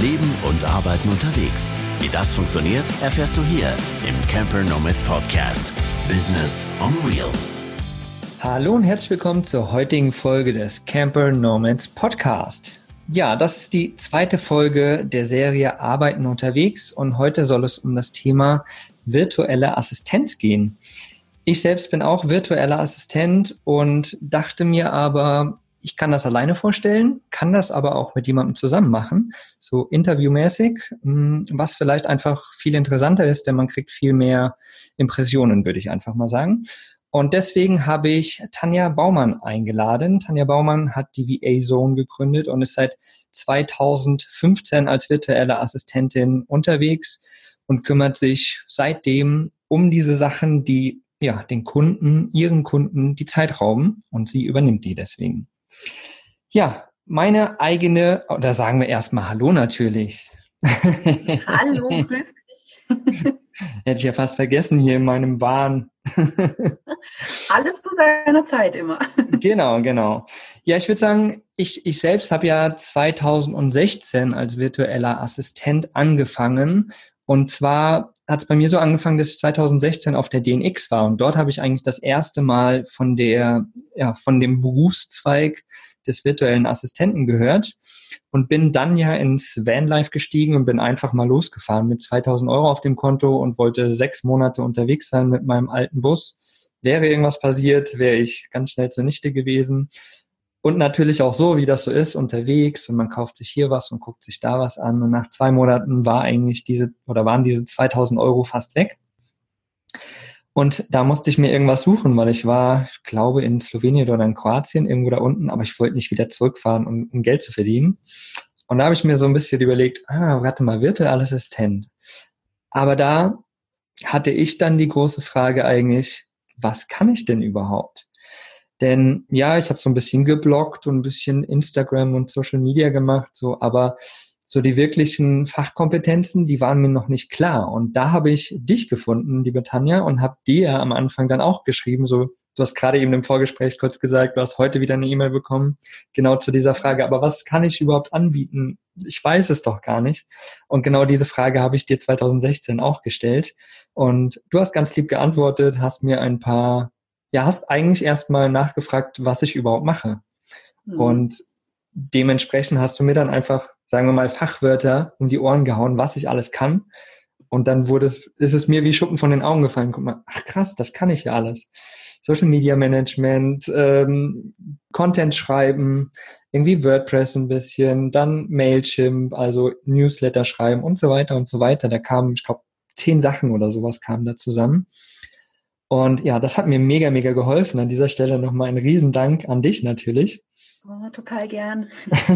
Leben und Arbeiten unterwegs. Wie das funktioniert, erfährst du hier im Camper Nomads Podcast. Business on Wheels. Hallo und herzlich willkommen zur heutigen Folge des Camper Nomads Podcast. Ja, das ist die zweite Folge der Serie Arbeiten unterwegs und heute soll es um das Thema virtuelle Assistenz gehen. Ich selbst bin auch virtueller Assistent und dachte mir aber, ich kann das alleine vorstellen, kann das aber auch mit jemandem zusammen machen, so interviewmäßig, hm, was vielleicht einfach viel interessanter ist, denn man kriegt viel mehr Impressionen, würde ich einfach mal sagen. Und deswegen habe ich Tanja Baumann eingeladen. Tanja Baumann hat die VA Zone gegründet und ist seit 2015 als virtuelle Assistentin unterwegs und kümmert sich seitdem um diese Sachen, die ja den Kunden, ihren Kunden die Zeit rauben und sie übernimmt die deswegen. Ja, meine eigene, oder sagen wir erstmal Hallo natürlich. Hallo, grüß dich. Hätte ich ja fast vergessen hier in meinem Wahn. Alles zu seiner Zeit immer. Genau, genau. Ja, ich würde sagen, ich, ich selbst habe ja 2016 als virtueller Assistent angefangen. Und zwar hat es bei mir so angefangen, dass ich 2016 auf der DNX war. Und dort habe ich eigentlich das erste Mal von der, ja, von dem Berufszweig des virtuellen Assistenten gehört und bin dann ja ins Vanlife gestiegen und bin einfach mal losgefahren mit 2000 Euro auf dem Konto und wollte sechs Monate unterwegs sein mit meinem alten Bus. Wäre irgendwas passiert, wäre ich ganz schnell zunichte gewesen. Und natürlich auch so, wie das so ist, unterwegs und man kauft sich hier was und guckt sich da was an. Und nach zwei Monaten war eigentlich diese oder waren diese 2000 Euro fast weg. Und da musste ich mir irgendwas suchen, weil ich war, ich glaube, in Slowenien oder in Kroatien, irgendwo da unten, aber ich wollte nicht wieder zurückfahren, um, um Geld zu verdienen. Und da habe ich mir so ein bisschen überlegt, ah, warte mal, virtuell Assistent. Aber da hatte ich dann die große Frage eigentlich, was kann ich denn überhaupt? Denn ja, ich habe so ein bisschen gebloggt und ein bisschen Instagram und Social Media gemacht, so, aber so die wirklichen Fachkompetenzen, die waren mir noch nicht klar. Und da habe ich dich gefunden, liebe Tanja, und habe dir am Anfang dann auch geschrieben, so, du hast gerade eben im Vorgespräch kurz gesagt, du hast heute wieder eine E-Mail bekommen, genau zu dieser Frage, aber was kann ich überhaupt anbieten? Ich weiß es doch gar nicht. Und genau diese Frage habe ich dir 2016 auch gestellt. Und du hast ganz lieb geantwortet, hast mir ein paar, ja, hast eigentlich erstmal nachgefragt, was ich überhaupt mache. Mhm. Und dementsprechend hast du mir dann einfach sagen wir mal, Fachwörter um die Ohren gehauen, was ich alles kann. Und dann wurde es, ist es mir wie Schuppen von den Augen gefallen. Guck mal, ach krass, das kann ich ja alles. Social Media Management, ähm, Content schreiben, irgendwie WordPress ein bisschen, dann Mailchimp, also Newsletter schreiben und so weiter und so weiter. Da kamen, ich glaube, zehn Sachen oder sowas kamen da zusammen. Und ja, das hat mir mega, mega geholfen. An dieser Stelle nochmal ein Riesendank an dich natürlich. Oh, total gern.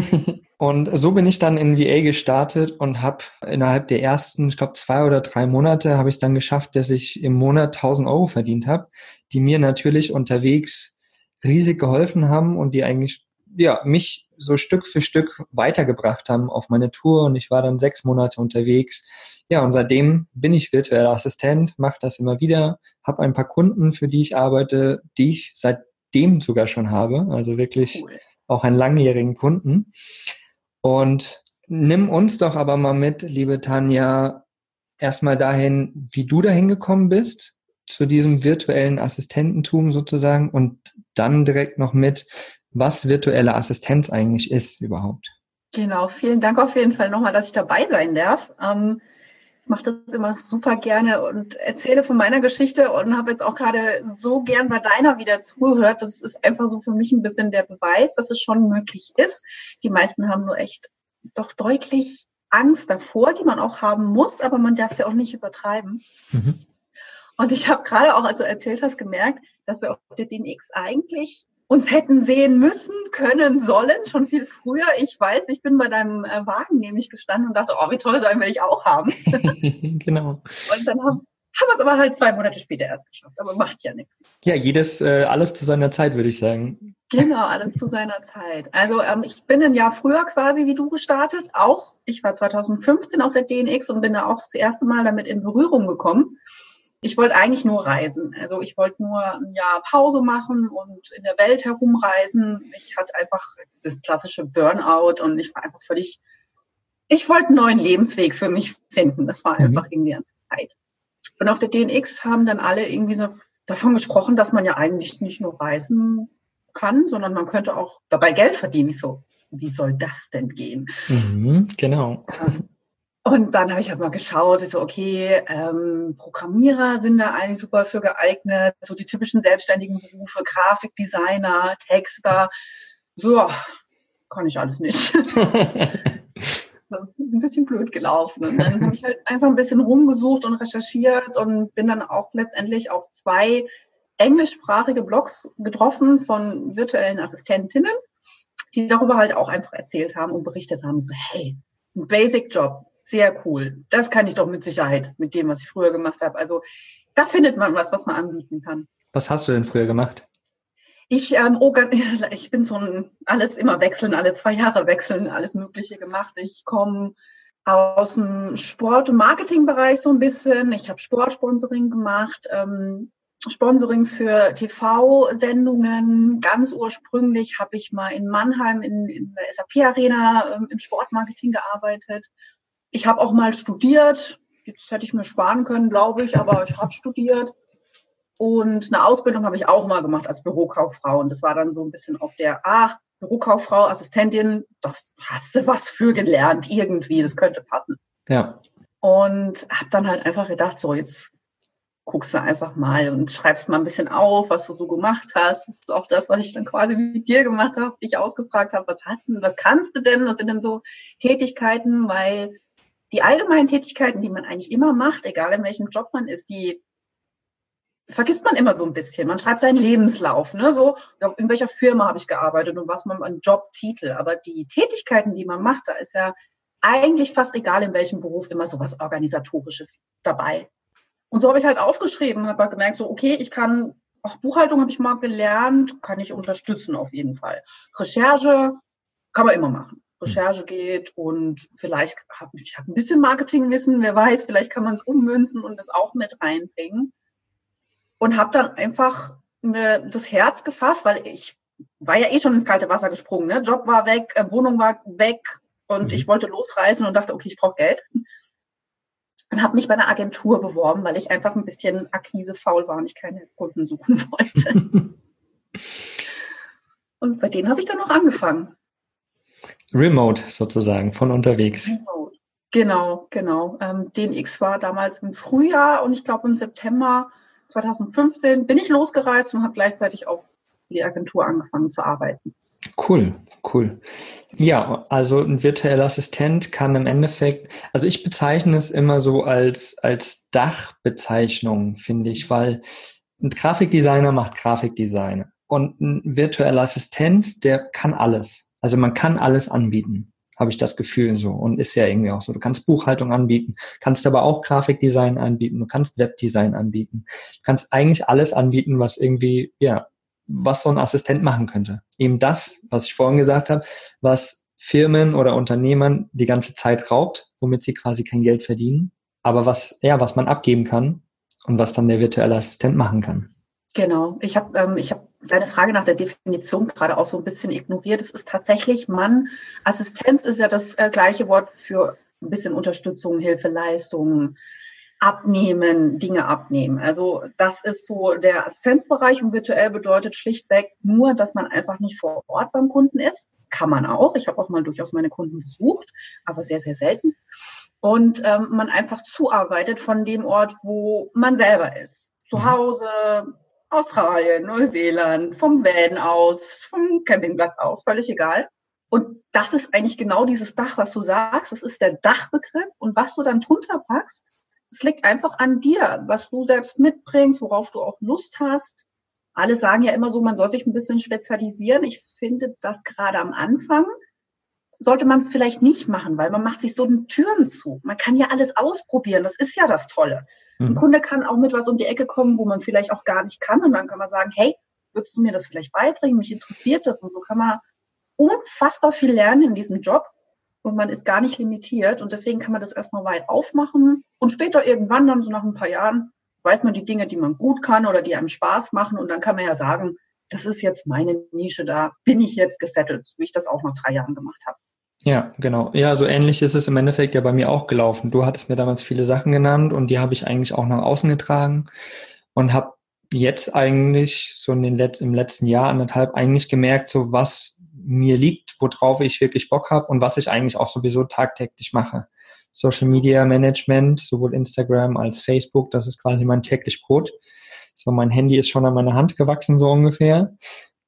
und so bin ich dann in VA gestartet und habe innerhalb der ersten, ich glaube zwei oder drei Monate, habe ich es dann geschafft, dass ich im Monat 1000 Euro verdient habe, die mir natürlich unterwegs riesig geholfen haben und die eigentlich ja mich so Stück für Stück weitergebracht haben auf meine Tour und ich war dann sechs Monate unterwegs. Ja, und seitdem bin ich virtueller Assistent, mache das immer wieder, habe ein paar Kunden, für die ich arbeite, die ich seitdem sogar schon habe. Also wirklich cool auch einen langjährigen Kunden. Und nimm uns doch aber mal mit, liebe Tanja, erstmal dahin, wie du dahin gekommen bist, zu diesem virtuellen Assistententum sozusagen und dann direkt noch mit, was virtuelle Assistenz eigentlich ist überhaupt. Genau, vielen Dank auf jeden Fall nochmal, dass ich dabei sein darf. Ähm, mache das immer super gerne und erzähle von meiner Geschichte und habe jetzt auch gerade so gern bei deiner wieder zugehört. Das ist einfach so für mich ein bisschen der Beweis, dass es schon möglich ist. Die meisten haben nur echt doch deutlich Angst davor, die man auch haben muss, aber man darf sie auch nicht übertreiben. Mhm. Und ich habe gerade auch, als du erzählt hast, gemerkt, dass wir auf der DNX eigentlich uns hätten sehen müssen, können, sollen, schon viel früher. Ich weiß, ich bin bei deinem äh, Wagen nämlich gestanden und dachte, oh, wie toll sein will ich auch haben. genau. Und dann haben, haben wir es aber halt zwei Monate später erst geschafft, aber macht ja nichts. Ja, jedes, äh, alles zu seiner Zeit, würde ich sagen. Genau, alles zu seiner Zeit. Also ähm, ich bin ein Jahr früher quasi wie du gestartet, auch. Ich war 2015 auf der DNX und bin da auch das erste Mal damit in Berührung gekommen ich wollte eigentlich nur reisen. Also ich wollte nur ein Jahr Pause machen und in der Welt herumreisen. Ich hatte einfach das klassische Burnout und ich war einfach völlig ich wollte einen neuen Lebensweg für mich finden. Das war mhm. einfach irgendwie eine Zeit. Und auf der DNX haben dann alle irgendwie so davon gesprochen, dass man ja eigentlich nicht nur reisen kann, sondern man könnte auch dabei Geld verdienen. Ich so, wie soll das denn gehen? Mhm, genau. Ähm, und dann habe ich halt mal geschaut, so, okay, ähm, Programmierer sind da eigentlich super für geeignet, so die typischen selbstständigen Berufe, Grafikdesigner, Texter, so, kann ich alles nicht. ein bisschen blöd gelaufen. Und dann habe ich halt einfach ein bisschen rumgesucht und recherchiert und bin dann auch letztendlich auf zwei englischsprachige Blogs getroffen von virtuellen Assistentinnen, die darüber halt auch einfach erzählt haben und berichtet haben, so, hey, ein Basic-Job, sehr cool. Das kann ich doch mit Sicherheit mit dem, was ich früher gemacht habe. Also da findet man was, was man anbieten kann. Was hast du denn früher gemacht? Ich, ähm, oh, ich bin so ein alles immer wechseln, alle zwei Jahre wechseln, alles Mögliche gemacht. Ich komme aus dem Sport- und Marketingbereich so ein bisschen. Ich habe Sportsponsoring gemacht, ähm, Sponsorings für TV-Sendungen. Ganz ursprünglich habe ich mal in Mannheim in, in der SAP-Arena ähm, im Sportmarketing gearbeitet. Ich habe auch mal studiert. Jetzt hätte ich mir sparen können, glaube ich, aber ich habe studiert. Und eine Ausbildung habe ich auch mal gemacht als Bürokauffrau. Und das war dann so ein bisschen auf der, ah, Bürokauffrau, Assistentin, das hast du was für gelernt irgendwie, das könnte passen. Ja. Und habe dann halt einfach gedacht, so jetzt guckst du einfach mal und schreibst mal ein bisschen auf, was du so gemacht hast. Das ist auch das, was ich dann quasi mit dir gemacht habe, dich ausgefragt habe, was hast du, was kannst du denn, was sind denn so Tätigkeiten, weil die allgemeinen Tätigkeiten, die man eigentlich immer macht, egal in welchem Job man ist, die vergisst man immer so ein bisschen. Man schreibt seinen Lebenslauf, ne? So, in welcher Firma habe ich gearbeitet und was man an Jobtitel. Aber die Tätigkeiten, die man macht, da ist ja eigentlich fast egal in welchem Beruf immer so was Organisatorisches dabei. Und so habe ich halt aufgeschrieben, habe halt gemerkt, so, okay, ich kann, auch Buchhaltung habe ich mal gelernt, kann ich unterstützen auf jeden Fall. Recherche kann man immer machen. Recherche geht und vielleicht habe ich hab ein bisschen Marketingwissen, wer weiß, vielleicht kann man es ummünzen und das auch mit reinbringen und habe dann einfach mir das Herz gefasst, weil ich war ja eh schon ins kalte Wasser gesprungen. Ne? Job war weg, äh, Wohnung war weg und mhm. ich wollte losreisen und dachte, okay, ich brauche Geld. Und habe mich bei einer Agentur beworben, weil ich einfach ein bisschen akquisefaul war und ich keine Kunden suchen wollte. und bei denen habe ich dann noch angefangen. Remote sozusagen, von unterwegs. Remote. Genau, genau. Ähm, DNX war damals im Frühjahr und ich glaube im September 2015 bin ich losgereist und habe gleichzeitig auch die Agentur angefangen zu arbeiten. Cool, cool. Ja, also ein virtueller Assistent kann im Endeffekt, also ich bezeichne es immer so als, als Dachbezeichnung, finde ich, weil ein Grafikdesigner macht Grafikdesign und ein virtueller Assistent, der kann alles. Also man kann alles anbieten habe ich das Gefühl so. Und ist ja irgendwie auch so. Du kannst Buchhaltung anbieten, kannst aber auch Grafikdesign anbieten, du kannst Webdesign anbieten. Du kannst eigentlich alles anbieten, was irgendwie, ja, was so ein Assistent machen könnte. Eben das, was ich vorhin gesagt habe, was Firmen oder Unternehmern die ganze Zeit raubt, womit sie quasi kein Geld verdienen, aber was, ja, was man abgeben kann und was dann der virtuelle Assistent machen kann. Genau. Ich habe ähm, ich hab deine Frage nach der Definition gerade auch so ein bisschen ignoriert. Es ist tatsächlich Mann. Assistenz ist ja das äh, gleiche Wort für ein bisschen Unterstützung, Hilfe, Leistung, abnehmen, Dinge abnehmen. Also das ist so der Assistenzbereich und virtuell bedeutet schlichtweg nur, dass man einfach nicht vor Ort beim Kunden ist. Kann man auch. Ich habe auch mal durchaus meine Kunden besucht, aber sehr, sehr selten. Und ähm, man einfach zuarbeitet von dem Ort, wo man selber ist. Zu mhm. Hause, Australien, Neuseeland, vom Van aus, vom Campingplatz aus, völlig egal. Und das ist eigentlich genau dieses Dach, was du sagst. Das ist der Dachbegriff. Und was du dann drunter packst, es liegt einfach an dir, was du selbst mitbringst, worauf du auch Lust hast. Alle sagen ja immer so, man soll sich ein bisschen spezialisieren. Ich finde das gerade am Anfang sollte man es vielleicht nicht machen, weil man macht sich so Türen zu. Man kann ja alles ausprobieren. Das ist ja das Tolle. Mhm. Ein Kunde kann auch mit was um die Ecke kommen, wo man vielleicht auch gar nicht kann. Und dann kann man sagen, hey, würdest du mir das vielleicht beibringen? Mich interessiert das. Und so kann man unfassbar viel lernen in diesem Job. Und man ist gar nicht limitiert. Und deswegen kann man das erstmal weit aufmachen. Und später irgendwann, dann so nach ein paar Jahren, weiß man die Dinge, die man gut kann oder die einem Spaß machen. Und dann kann man ja sagen, das ist jetzt meine Nische, da bin ich jetzt gesettelt, wie ich das auch nach drei Jahren gemacht habe. Ja, genau. Ja, so ähnlich ist es im Endeffekt ja bei mir auch gelaufen. Du hattest mir damals viele Sachen genannt und die habe ich eigentlich auch nach außen getragen und habe jetzt eigentlich so in den Let im letzten Jahr, anderthalb, eigentlich gemerkt, so was mir liegt, worauf ich wirklich Bock habe und was ich eigentlich auch sowieso tagtäglich mache. Social Media Management, sowohl Instagram als Facebook, das ist quasi mein täglich Brot. So, mein Handy ist schon an meine Hand gewachsen, so ungefähr.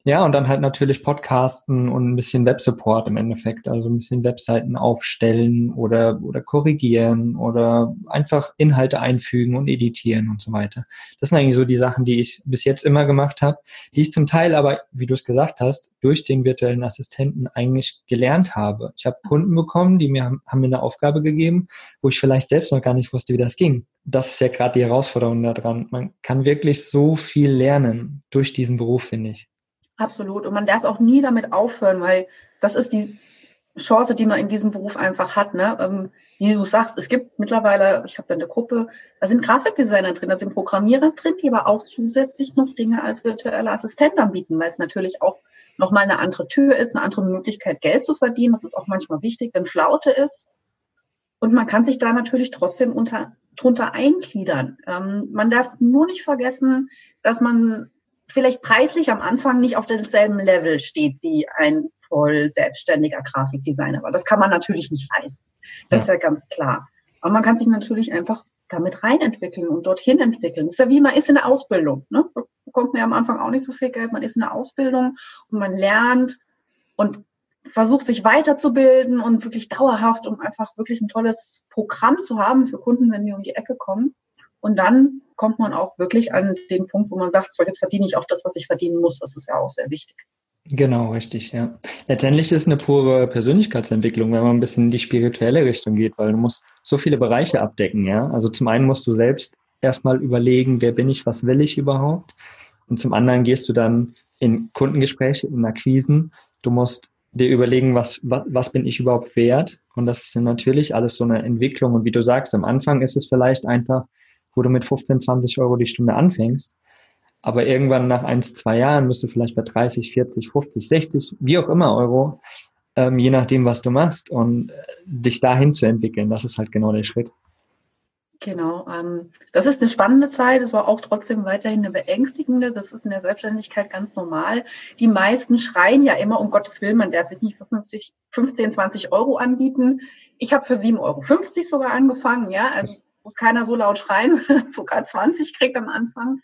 Ja, und dann halt natürlich Podcasten und ein bisschen Websupport im Endeffekt, also ein bisschen Webseiten aufstellen oder, oder korrigieren oder einfach Inhalte einfügen und editieren und so weiter. Das sind eigentlich so die Sachen, die ich bis jetzt immer gemacht habe, die ich zum Teil aber, wie du es gesagt hast, durch den virtuellen Assistenten eigentlich gelernt habe. Ich habe Kunden bekommen, die mir haben, haben mir eine Aufgabe gegeben, wo ich vielleicht selbst noch gar nicht wusste, wie das ging. Das ist ja gerade die Herausforderung daran. Man kann wirklich so viel lernen durch diesen Beruf, finde ich. Absolut. Und man darf auch nie damit aufhören, weil das ist die Chance, die man in diesem Beruf einfach hat. Ne? Ähm, wie du sagst, es gibt mittlerweile, ich habe da eine Gruppe, da sind Grafikdesigner drin, da sind Programmierer drin, die aber auch zusätzlich noch Dinge als virtuelle Assistent anbieten, weil es natürlich auch nochmal eine andere Tür ist, eine andere Möglichkeit, Geld zu verdienen. Das ist auch manchmal wichtig, wenn Flaute ist. Und man kann sich da natürlich trotzdem unter, drunter eingliedern. Ähm, man darf nur nicht vergessen, dass man vielleicht preislich am Anfang nicht auf demselben Level steht wie ein voll selbstständiger Grafikdesigner. Aber das kann man natürlich nicht leisten. Das ja. ist ja ganz klar. Aber man kann sich natürlich einfach damit reinentwickeln und dorthin entwickeln. Das ist ja wie man ist in der Ausbildung. Ne? Da bekommt man ja am Anfang auch nicht so viel Geld. Man ist in der Ausbildung und man lernt und versucht sich weiterzubilden und wirklich dauerhaft, um einfach wirklich ein tolles Programm zu haben für Kunden, wenn die um die Ecke kommen. Und dann kommt man auch wirklich an den Punkt, wo man sagt, so jetzt verdiene ich auch das, was ich verdienen muss. Das ist ja auch sehr wichtig. Genau, richtig, ja. Letztendlich ist es eine pure Persönlichkeitsentwicklung, wenn man ein bisschen in die spirituelle Richtung geht, weil du musst so viele Bereiche abdecken, ja. Also zum einen musst du selbst erstmal überlegen, wer bin ich, was will ich überhaupt? Und zum anderen gehst du dann in Kundengespräche, in Akquisen. Du musst dir überlegen, was, was, was bin ich überhaupt wert? Und das ist natürlich alles so eine Entwicklung. Und wie du sagst, am Anfang ist es vielleicht einfach wo du mit 15, 20 Euro die Stunde anfängst. Aber irgendwann nach ein, zwei Jahren bist du vielleicht bei 30, 40, 50, 60, wie auch immer Euro, ähm, je nachdem, was du machst. Und äh, dich dahin zu entwickeln, das ist halt genau der Schritt. Genau, ähm, das ist eine spannende Zeit, es war auch trotzdem weiterhin eine beängstigende, das ist in der Selbstständigkeit ganz normal. Die meisten schreien ja immer, um Gottes Willen, man darf sich nicht für 50, 15, 20 Euro anbieten. Ich habe für 7,50 Euro sogar angefangen, ja, also muss keiner so laut schreien, sogar 20 kriegt am Anfang.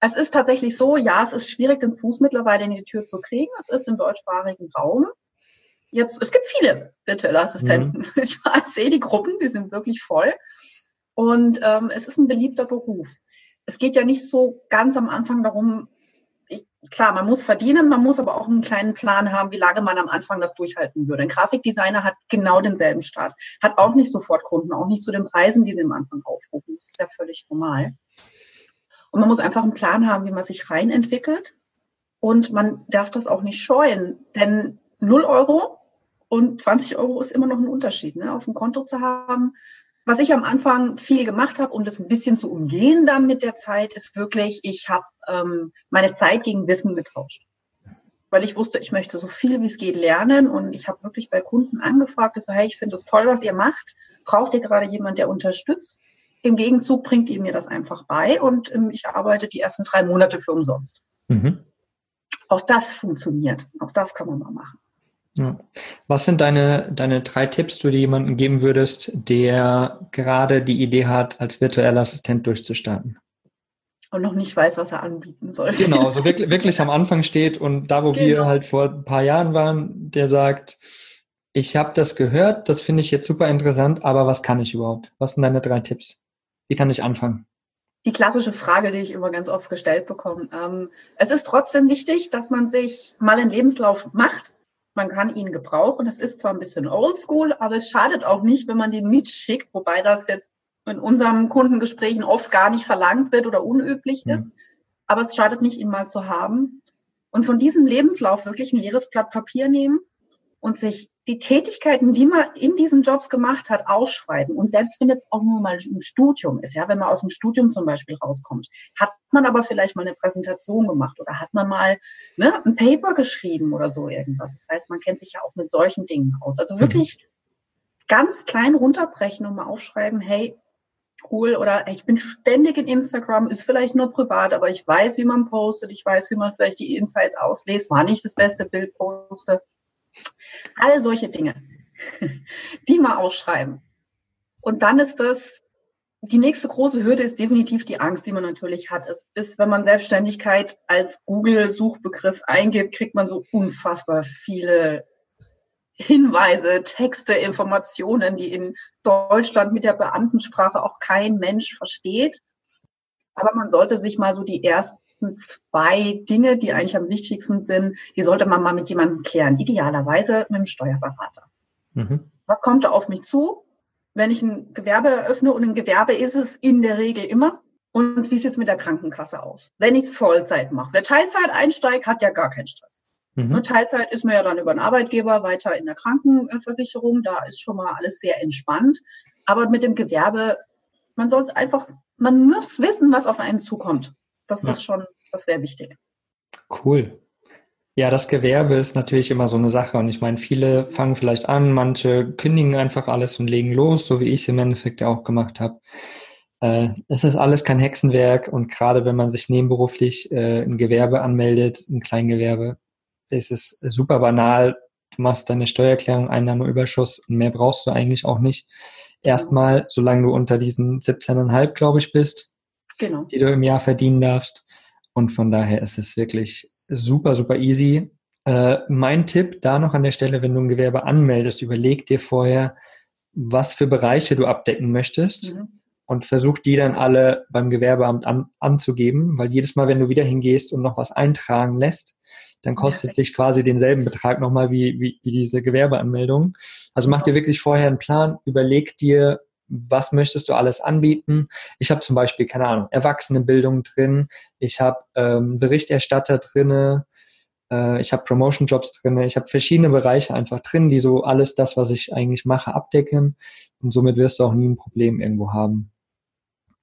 Es ist tatsächlich so, ja, es ist schwierig, den Fuß mittlerweile in die Tür zu kriegen. Es ist im deutschsprachigen Raum. Jetzt, es gibt viele virtuelle Assistenten. Mhm. Ich sehe die Gruppen, die sind wirklich voll. Und ähm, es ist ein beliebter Beruf. Es geht ja nicht so ganz am Anfang darum, klar, man muss verdienen, man muss aber auch einen kleinen Plan haben, wie lange man am Anfang das durchhalten würde. Ein Grafikdesigner hat genau denselben Start, hat auch nicht sofort Kunden, auch nicht zu den Preisen, die sie am Anfang aufrufen. Das ist ja völlig normal. Und man muss einfach einen Plan haben, wie man sich rein entwickelt. Und man darf das auch nicht scheuen, denn 0 Euro und 20 Euro ist immer noch ein Unterschied. Ne? Auf dem Konto zu haben, was ich am Anfang viel gemacht habe, um das ein bisschen zu umgehen dann mit der Zeit, ist wirklich, ich habe ähm, meine Zeit gegen Wissen getauscht. Weil ich wusste, ich möchte so viel wie es geht lernen und ich habe wirklich bei Kunden angefragt, so, hey, ich finde das toll, was ihr macht. Braucht ihr gerade jemand, der unterstützt? Im Gegenzug bringt ihr mir das einfach bei und ähm, ich arbeite die ersten drei Monate für umsonst. Mhm. Auch das funktioniert. Auch das kann man mal machen. Ja. Was sind deine, deine drei Tipps, die du jemandem geben würdest, der gerade die Idee hat, als virtueller Assistent durchzustarten? Und noch nicht weiß, was er anbieten soll. Genau, so wirklich, wirklich am Anfang steht und da, wo genau. wir halt vor ein paar Jahren waren, der sagt, ich habe das gehört, das finde ich jetzt super interessant, aber was kann ich überhaupt? Was sind deine drei Tipps? Wie kann ich anfangen? Die klassische Frage, die ich immer ganz oft gestellt bekomme. Ähm, es ist trotzdem wichtig, dass man sich mal einen Lebenslauf macht, man kann ihn gebrauchen. Das ist zwar ein bisschen oldschool, aber es schadet auch nicht, wenn man den mitschickt, wobei das jetzt in unseren Kundengesprächen oft gar nicht verlangt wird oder unüblich ist. Aber es schadet nicht, ihn mal zu haben. Und von diesem Lebenslauf wirklich ein leeres Blatt Papier nehmen und sich die Tätigkeiten, die man in diesen Jobs gemacht hat, aufschreiben. Und selbst wenn jetzt auch nur mal ein Studium ist, ja, wenn man aus dem Studium zum Beispiel rauskommt, hat man aber vielleicht mal eine Präsentation gemacht oder hat man mal ne, ein Paper geschrieben oder so irgendwas. Das heißt, man kennt sich ja auch mit solchen Dingen aus. Also wirklich mhm. ganz klein runterbrechen und mal aufschreiben, hey, cool oder ich bin ständig in Instagram, ist vielleicht nur privat, aber ich weiß, wie man postet, ich weiß, wie man vielleicht die Insights auslässt, war nicht das beste Bild poste All solche Dinge, die mal aufschreiben. Und dann ist das, die nächste große Hürde ist definitiv die Angst, die man natürlich hat. Es ist, wenn man Selbstständigkeit als Google-Suchbegriff eingibt, kriegt man so unfassbar viele Hinweise, Texte, Informationen, die in Deutschland mit der Beamtensprache auch kein Mensch versteht. Aber man sollte sich mal so die ersten zwei Dinge, die eigentlich am wichtigsten sind, die sollte man mal mit jemandem klären. Idealerweise mit dem Steuerberater. Mhm. Was kommt da auf mich zu, wenn ich ein Gewerbe eröffne? Und ein Gewerbe ist es in der Regel immer. Und wie sieht es mit der Krankenkasse aus? Wenn ich es Vollzeit mache. Wer Teilzeit einsteigt, hat ja gar keinen Stress. Mhm. Nur Teilzeit ist man ja dann über einen Arbeitgeber weiter in der Krankenversicherung. Da ist schon mal alles sehr entspannt. Aber mit dem Gewerbe, man soll es einfach, man muss wissen, was auf einen zukommt. Das ja. ist schon, das wäre wichtig. Cool. Ja, das Gewerbe ist natürlich immer so eine Sache. Und ich meine, viele fangen vielleicht an, manche kündigen einfach alles und legen los, so wie ich es im Endeffekt ja auch gemacht habe. Äh, es ist alles kein Hexenwerk und gerade wenn man sich nebenberuflich äh, ein Gewerbe anmeldet, ein Kleingewerbe, ist es super banal. Du machst deine Steuererklärung, Einnahmeüberschuss und mehr brauchst du eigentlich auch nicht. Erstmal, solange du unter diesen 17,5, glaube ich, bist, genau. die du im Jahr verdienen darfst. Und von daher ist es wirklich super, super easy. Äh, mein Tipp da noch an der Stelle, wenn du ein Gewerbe anmeldest, überleg dir vorher, was für Bereiche du abdecken möchtest mhm. und versuch die dann alle beim Gewerbeamt an, anzugeben, weil jedes Mal, wenn du wieder hingehst und noch was eintragen lässt, dann kostet ja. sich quasi denselben Betrag nochmal wie, wie, wie diese Gewerbeanmeldung. Also mach dir wirklich vorher einen Plan, überleg dir, was möchtest du alles anbieten? Ich habe zum Beispiel, keine Ahnung, Erwachsenenbildung drin, ich habe ähm, Berichterstatter drinne, äh, ich habe Promotion-Jobs drinne, ich habe verschiedene Bereiche einfach drin, die so alles das, was ich eigentlich mache, abdecken und somit wirst du auch nie ein Problem irgendwo haben.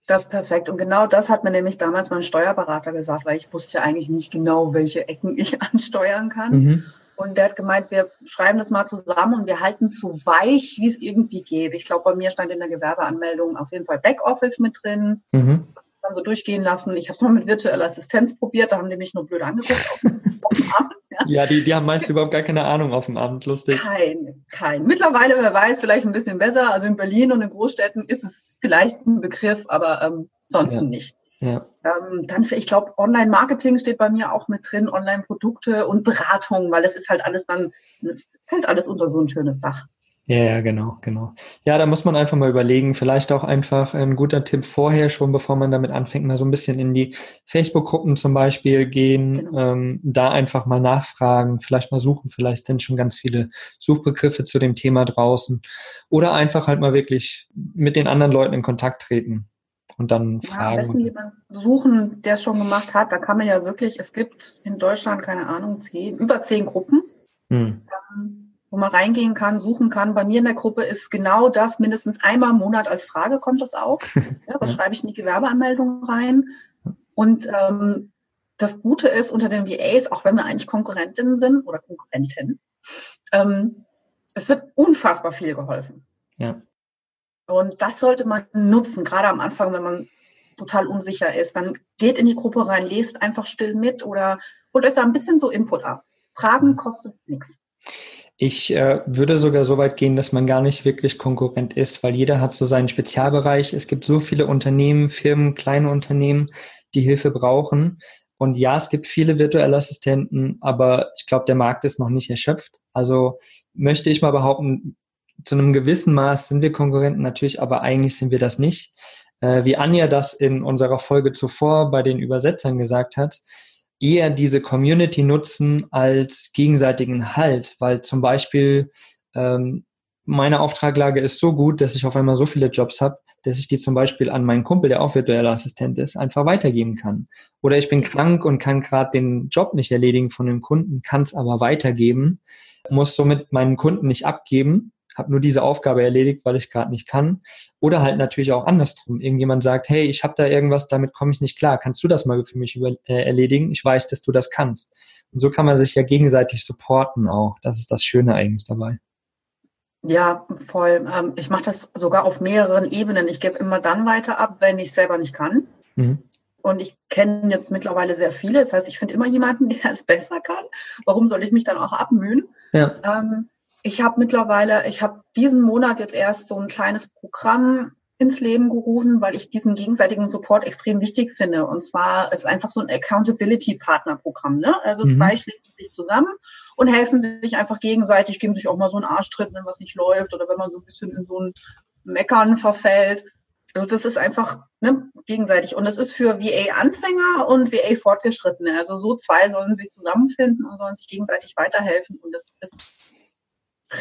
Das ist perfekt. Und genau das hat mir nämlich damals mein Steuerberater gesagt, weil ich wusste ja eigentlich nicht genau, welche Ecken ich ansteuern kann. Mhm. Und der hat gemeint, wir schreiben das mal zusammen und wir halten es so weich, wie es irgendwie geht. Ich glaube, bei mir stand in der Gewerbeanmeldung auf jeden Fall Backoffice mit drin. Mhm. Dann so durchgehen lassen. Ich habe es mal mit virtueller Assistenz probiert, da haben die mich nur blöd angeguckt. Abend, ja. ja, die, die haben meist überhaupt gar keine Ahnung auf dem Abend, lustig. Kein, kein. Mittlerweile, wer weiß, vielleicht ein bisschen besser. Also in Berlin und in Großstädten ist es vielleicht ein Begriff, aber ähm, sonst ja. nicht. Ja. Ähm, dann, ich glaube, Online-Marketing steht bei mir auch mit drin, Online-Produkte und Beratung, weil es ist halt alles dann, fällt alles unter so ein schönes Dach. Ja, ja, genau, genau. Ja, da muss man einfach mal überlegen, vielleicht auch einfach ein guter Tipp vorher schon, bevor man damit anfängt, mal so ein bisschen in die Facebook-Gruppen zum Beispiel gehen, genau. ähm, da einfach mal nachfragen, vielleicht mal suchen, vielleicht sind schon ganz viele Suchbegriffe zu dem Thema draußen oder einfach halt mal wirklich mit den anderen Leuten in Kontakt treten und dann ja, fragen. Am besten jemanden suchen, der es schon gemacht hat. Da kann man ja wirklich, es gibt in Deutschland, keine Ahnung, zehn, über zehn Gruppen, hm. ähm, wo man reingehen kann, suchen kann. Bei mir in der Gruppe ist genau das, mindestens einmal im Monat als Frage kommt das auch. Ja, ja. schreibe ich in die Gewerbeanmeldung rein? Und ähm, das Gute ist unter den VAs, auch wenn wir eigentlich Konkurrentinnen sind oder Konkurrenten, ähm, es wird unfassbar viel geholfen. Ja. Und das sollte man nutzen, gerade am Anfang, wenn man total unsicher ist. Dann geht in die Gruppe rein, lest einfach still mit oder holt euch da ein bisschen so Input ab. Fragen mhm. kostet nichts. Ich äh, würde sogar so weit gehen, dass man gar nicht wirklich Konkurrent ist, weil jeder hat so seinen Spezialbereich. Es gibt so viele Unternehmen, Firmen, kleine Unternehmen, die Hilfe brauchen. Und ja, es gibt viele virtuelle Assistenten, aber ich glaube, der Markt ist noch nicht erschöpft. Also möchte ich mal behaupten, zu einem gewissen Maß sind wir Konkurrenten natürlich, aber eigentlich sind wir das nicht. Äh, wie Anja das in unserer Folge zuvor bei den Übersetzern gesagt hat, eher diese Community nutzen als gegenseitigen Halt, weil zum Beispiel ähm, meine Auftraglage ist so gut, dass ich auf einmal so viele Jobs habe, dass ich die zum Beispiel an meinen Kumpel, der auch virtueller Assistent ist, einfach weitergeben kann. Oder ich bin krank und kann gerade den Job nicht erledigen von dem Kunden, kann es aber weitergeben, muss somit meinen Kunden nicht abgeben, habe nur diese Aufgabe erledigt, weil ich gerade nicht kann. Oder halt natürlich auch andersrum. Irgendjemand sagt, hey, ich habe da irgendwas, damit komme ich nicht klar. Kannst du das mal für mich über, äh, erledigen? Ich weiß, dass du das kannst. Und so kann man sich ja gegenseitig supporten auch. Das ist das Schöne eigentlich dabei. Ja, voll. Ähm, ich mache das sogar auf mehreren Ebenen. Ich gebe immer dann weiter ab, wenn ich selber nicht kann. Mhm. Und ich kenne jetzt mittlerweile sehr viele. Das heißt, ich finde immer jemanden, der es besser kann. Warum soll ich mich dann auch abmühen? Ja. Ähm, ich habe mittlerweile, ich habe diesen Monat jetzt erst so ein kleines Programm ins Leben gerufen, weil ich diesen gegenseitigen Support extrem wichtig finde. Und zwar ist einfach so ein Accountability-Partner-Programm. Ne? Also mhm. zwei schließen sich zusammen und helfen sich einfach gegenseitig, geben sich auch mal so einen Arschtritt, wenn was nicht läuft oder wenn man so ein bisschen in so ein Meckern verfällt. Also das ist einfach ne, gegenseitig. Und das ist für VA-Anfänger und VA-Fortgeschrittene. Also so zwei sollen sich zusammenfinden und sollen sich gegenseitig weiterhelfen. Und das ist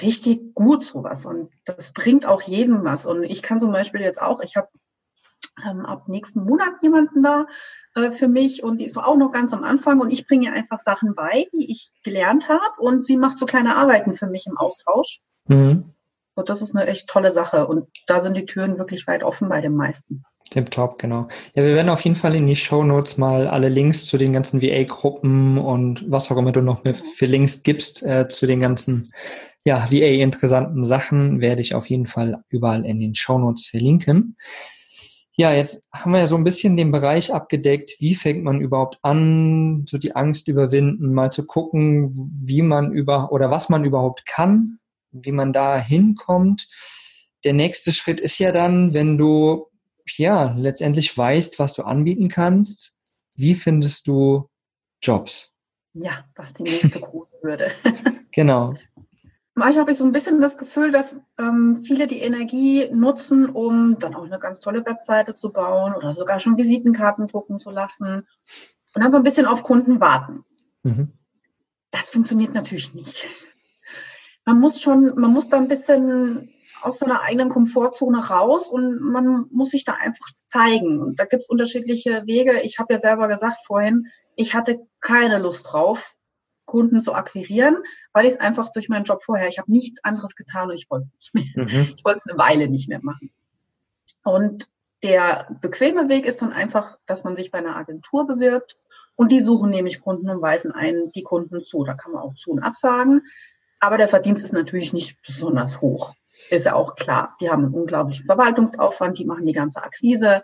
richtig gut sowas und das bringt auch jedem was. Und ich kann zum Beispiel jetzt auch, ich habe ähm, ab nächsten Monat jemanden da äh, für mich und die ist auch noch ganz am Anfang und ich bringe ihr einfach Sachen bei, die ich gelernt habe und sie macht so kleine Arbeiten für mich im Austausch. Mhm. Und das ist eine echt tolle Sache und da sind die Türen wirklich weit offen bei den meisten. Tip-top, genau. Ja, wir werden auf jeden Fall in die Show Notes mal alle Links zu den ganzen VA-Gruppen und was auch immer du noch für Links gibst äh, zu den ganzen ja, VA-interessanten Sachen werde ich auf jeden Fall überall in den Show Notes verlinken. Ja, jetzt haben wir ja so ein bisschen den Bereich abgedeckt, wie fängt man überhaupt an, so die Angst überwinden, mal zu gucken, wie man über oder was man überhaupt kann, wie man da hinkommt. Der nächste Schritt ist ja dann, wenn du ja letztendlich weißt, was du anbieten kannst, wie findest du Jobs? Ja, das ist die nächste große Hürde. genau. Manchmal habe ich so ein bisschen das Gefühl, dass ähm, viele die Energie nutzen, um dann auch eine ganz tolle Webseite zu bauen oder sogar schon Visitenkarten drucken zu lassen und dann so ein bisschen auf Kunden warten. Mhm. Das funktioniert natürlich nicht. Man muss schon, man muss da ein bisschen aus seiner eigenen Komfortzone raus und man muss sich da einfach zeigen. Und da gibt es unterschiedliche Wege. Ich habe ja selber gesagt vorhin, ich hatte keine Lust drauf, Kunden zu akquirieren, weil ich es einfach durch meinen Job vorher, ich habe nichts anderes getan und ich wollte es nicht mehr. Mhm. Ich wollte es eine Weile nicht mehr machen. Und der bequeme Weg ist dann einfach, dass man sich bei einer Agentur bewirbt und die suchen nämlich Kunden und weisen einen die Kunden zu. Da kann man auch zu und absagen. Aber der Verdienst ist natürlich nicht besonders hoch. Ist ja auch klar. Die haben einen unglaublichen Verwaltungsaufwand, die machen die ganze Akquise.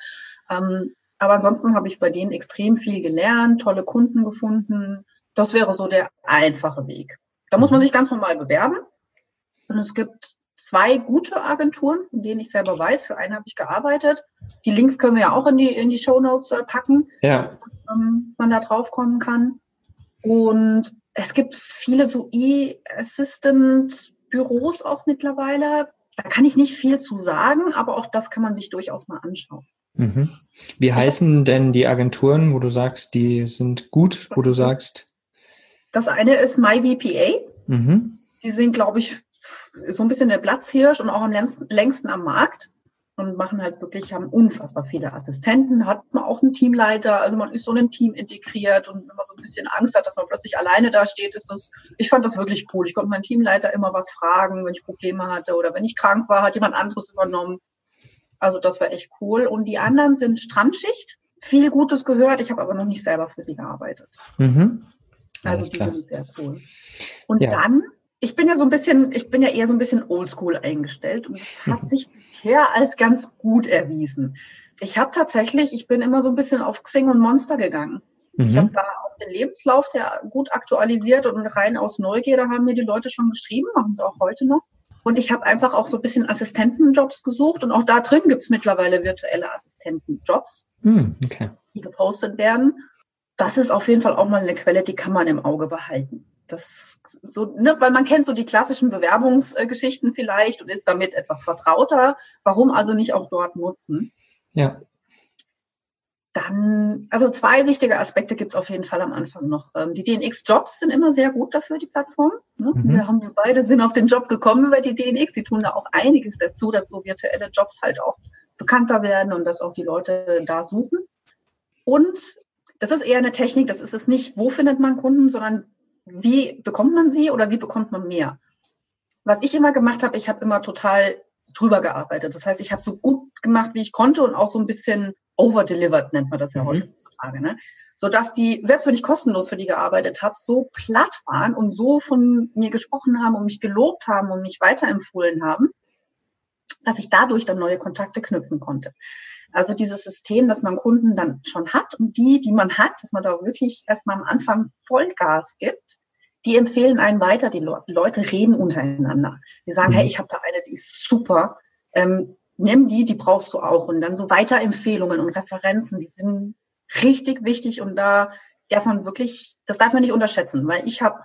Ähm, aber ansonsten habe ich bei denen extrem viel gelernt, tolle Kunden gefunden, das wäre so der einfache Weg. Da muss man mhm. sich ganz normal bewerben. Und es gibt zwei gute Agenturen, von denen ich selber weiß. Für eine habe ich gearbeitet. Die Links können wir ja auch in die, in die Show Notes äh, packen, ja. dass ähm, man da drauf kommen kann. Und es gibt viele so E-Assistant-Büros auch mittlerweile. Da kann ich nicht viel zu sagen, aber auch das kann man sich durchaus mal anschauen. Mhm. Wie heißen denn die Agenturen, wo du sagst, die sind gut, wo du sagst, das eine ist MyVPA. Mhm. Die sind, glaube ich, so ein bisschen der Platzhirsch und auch am längsten, längsten am Markt und machen halt wirklich, haben unfassbar viele Assistenten, hat man auch einen Teamleiter, also man ist so in ein Team integriert und wenn man so ein bisschen Angst hat, dass man plötzlich alleine da steht, ist das, ich fand das wirklich cool. Ich konnte meinen Teamleiter immer was fragen, wenn ich Probleme hatte oder wenn ich krank war, hat jemand anderes übernommen. Also das war echt cool. Und die anderen sind Strandschicht. Viel Gutes gehört, ich habe aber noch nicht selber für sie gearbeitet. Mhm. Also die sind sehr cool. Und ja. dann, ich bin ja so ein bisschen, ich bin ja eher so ein bisschen oldschool eingestellt und es hat sich bisher als ganz gut erwiesen. Ich habe tatsächlich, ich bin immer so ein bisschen auf Xing und Monster gegangen. Mhm. Ich habe da auch den Lebenslauf sehr gut aktualisiert und rein aus Neugierde haben mir die Leute schon geschrieben, machen sie auch heute noch. Und ich habe einfach auch so ein bisschen Assistentenjobs gesucht und auch da drin gibt es mittlerweile virtuelle Assistentenjobs, mhm, okay. die gepostet werden das ist auf jeden Fall auch mal eine Quelle, die kann man im Auge behalten. Das so, ne, weil man kennt so die klassischen Bewerbungsgeschichten vielleicht und ist damit etwas vertrauter. Warum also nicht auch dort nutzen? Ja. Dann, also zwei wichtige Aspekte gibt es auf jeden Fall am Anfang noch. Ähm, die DNX-Jobs sind immer sehr gut dafür, die Plattform. Ne? Mhm. Wir haben wir beide sind auf den Job gekommen über die DNX. Die tun da auch einiges dazu, dass so virtuelle Jobs halt auch bekannter werden und dass auch die Leute da suchen. Und das ist eher eine Technik, das ist es nicht, wo findet man Kunden, sondern wie bekommt man sie oder wie bekommt man mehr. Was ich immer gemacht habe, ich habe immer total drüber gearbeitet. Das heißt, ich habe so gut gemacht, wie ich konnte und auch so ein bisschen overdelivered nennt man das ja mhm. heutzutage. Ne? Sodass die, selbst wenn ich kostenlos für die gearbeitet habe, so platt waren und so von mir gesprochen haben und mich gelobt haben und mich weiterempfohlen haben, dass ich dadurch dann neue Kontakte knüpfen konnte. Also dieses System, dass man Kunden dann schon hat und die, die man hat, dass man da wirklich erstmal am Anfang Vollgas gibt, die empfehlen einen weiter. Die Le Leute reden untereinander. Die sagen, mhm. hey, ich habe da eine, die ist super. Ähm, nimm die, die brauchst du auch. Und dann so Weiterempfehlungen und Referenzen, die sind richtig wichtig und da darf man wirklich, das darf man nicht unterschätzen, weil ich habe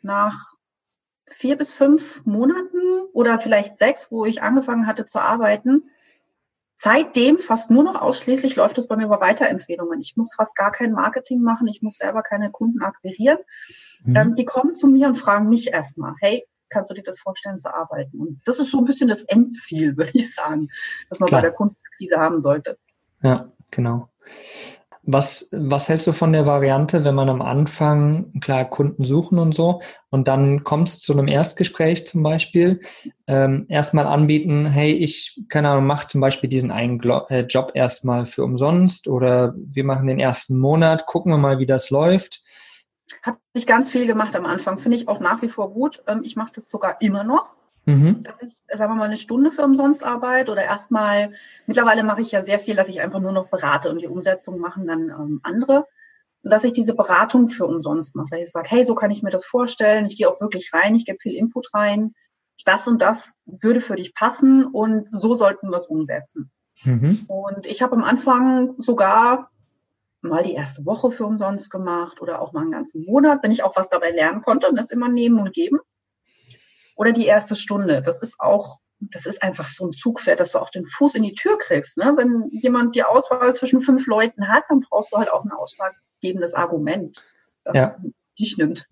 nach vier bis fünf Monaten oder vielleicht sechs, wo ich angefangen hatte zu arbeiten, Seitdem fast nur noch ausschließlich läuft es bei mir über Weiterempfehlungen. Ich muss fast gar kein Marketing machen, ich muss selber keine Kunden akquirieren. Mhm. Ähm, die kommen zu mir und fragen mich erstmal, hey, kannst du dir das vorstellen zu arbeiten? Und das ist so ein bisschen das Endziel, würde ich sagen, dass man Klar. bei der Kundenkrise haben sollte. Ja, genau. Was, was hältst du von der Variante, wenn man am Anfang, klar, Kunden suchen und so, und dann kommst zu einem Erstgespräch zum Beispiel, ähm, erstmal anbieten, hey, ich, keine Ahnung, mach zum Beispiel diesen einen Glo äh, Job erstmal für umsonst oder wir machen den ersten Monat, gucken wir mal, wie das läuft. Habe ich ganz viel gemacht am Anfang, finde ich auch nach wie vor gut. Ähm, ich mache das sogar immer noch. Mhm. Dass ich, sagen wir mal, eine Stunde für umsonst arbeite oder erstmal, mittlerweile mache ich ja sehr viel, dass ich einfach nur noch berate und die Umsetzung machen dann ähm, andere. Und dass ich diese Beratung für umsonst mache. Dass ich sage, hey, so kann ich mir das vorstellen. Ich gehe auch wirklich rein, ich gebe viel Input rein. Das und das würde für dich passen und so sollten wir es umsetzen. Mhm. Und ich habe am Anfang sogar mal die erste Woche für umsonst gemacht oder auch mal einen ganzen Monat, wenn ich auch was dabei lernen konnte und das immer nehmen und geben oder die erste Stunde. Das ist auch, das ist einfach so ein Zugpferd, dass du auch den Fuß in die Tür kriegst. Ne? Wenn jemand die Auswahl zwischen fünf Leuten hat, dann brauchst du halt auch ein ausschlaggebendes Argument, das ja. dich nimmt.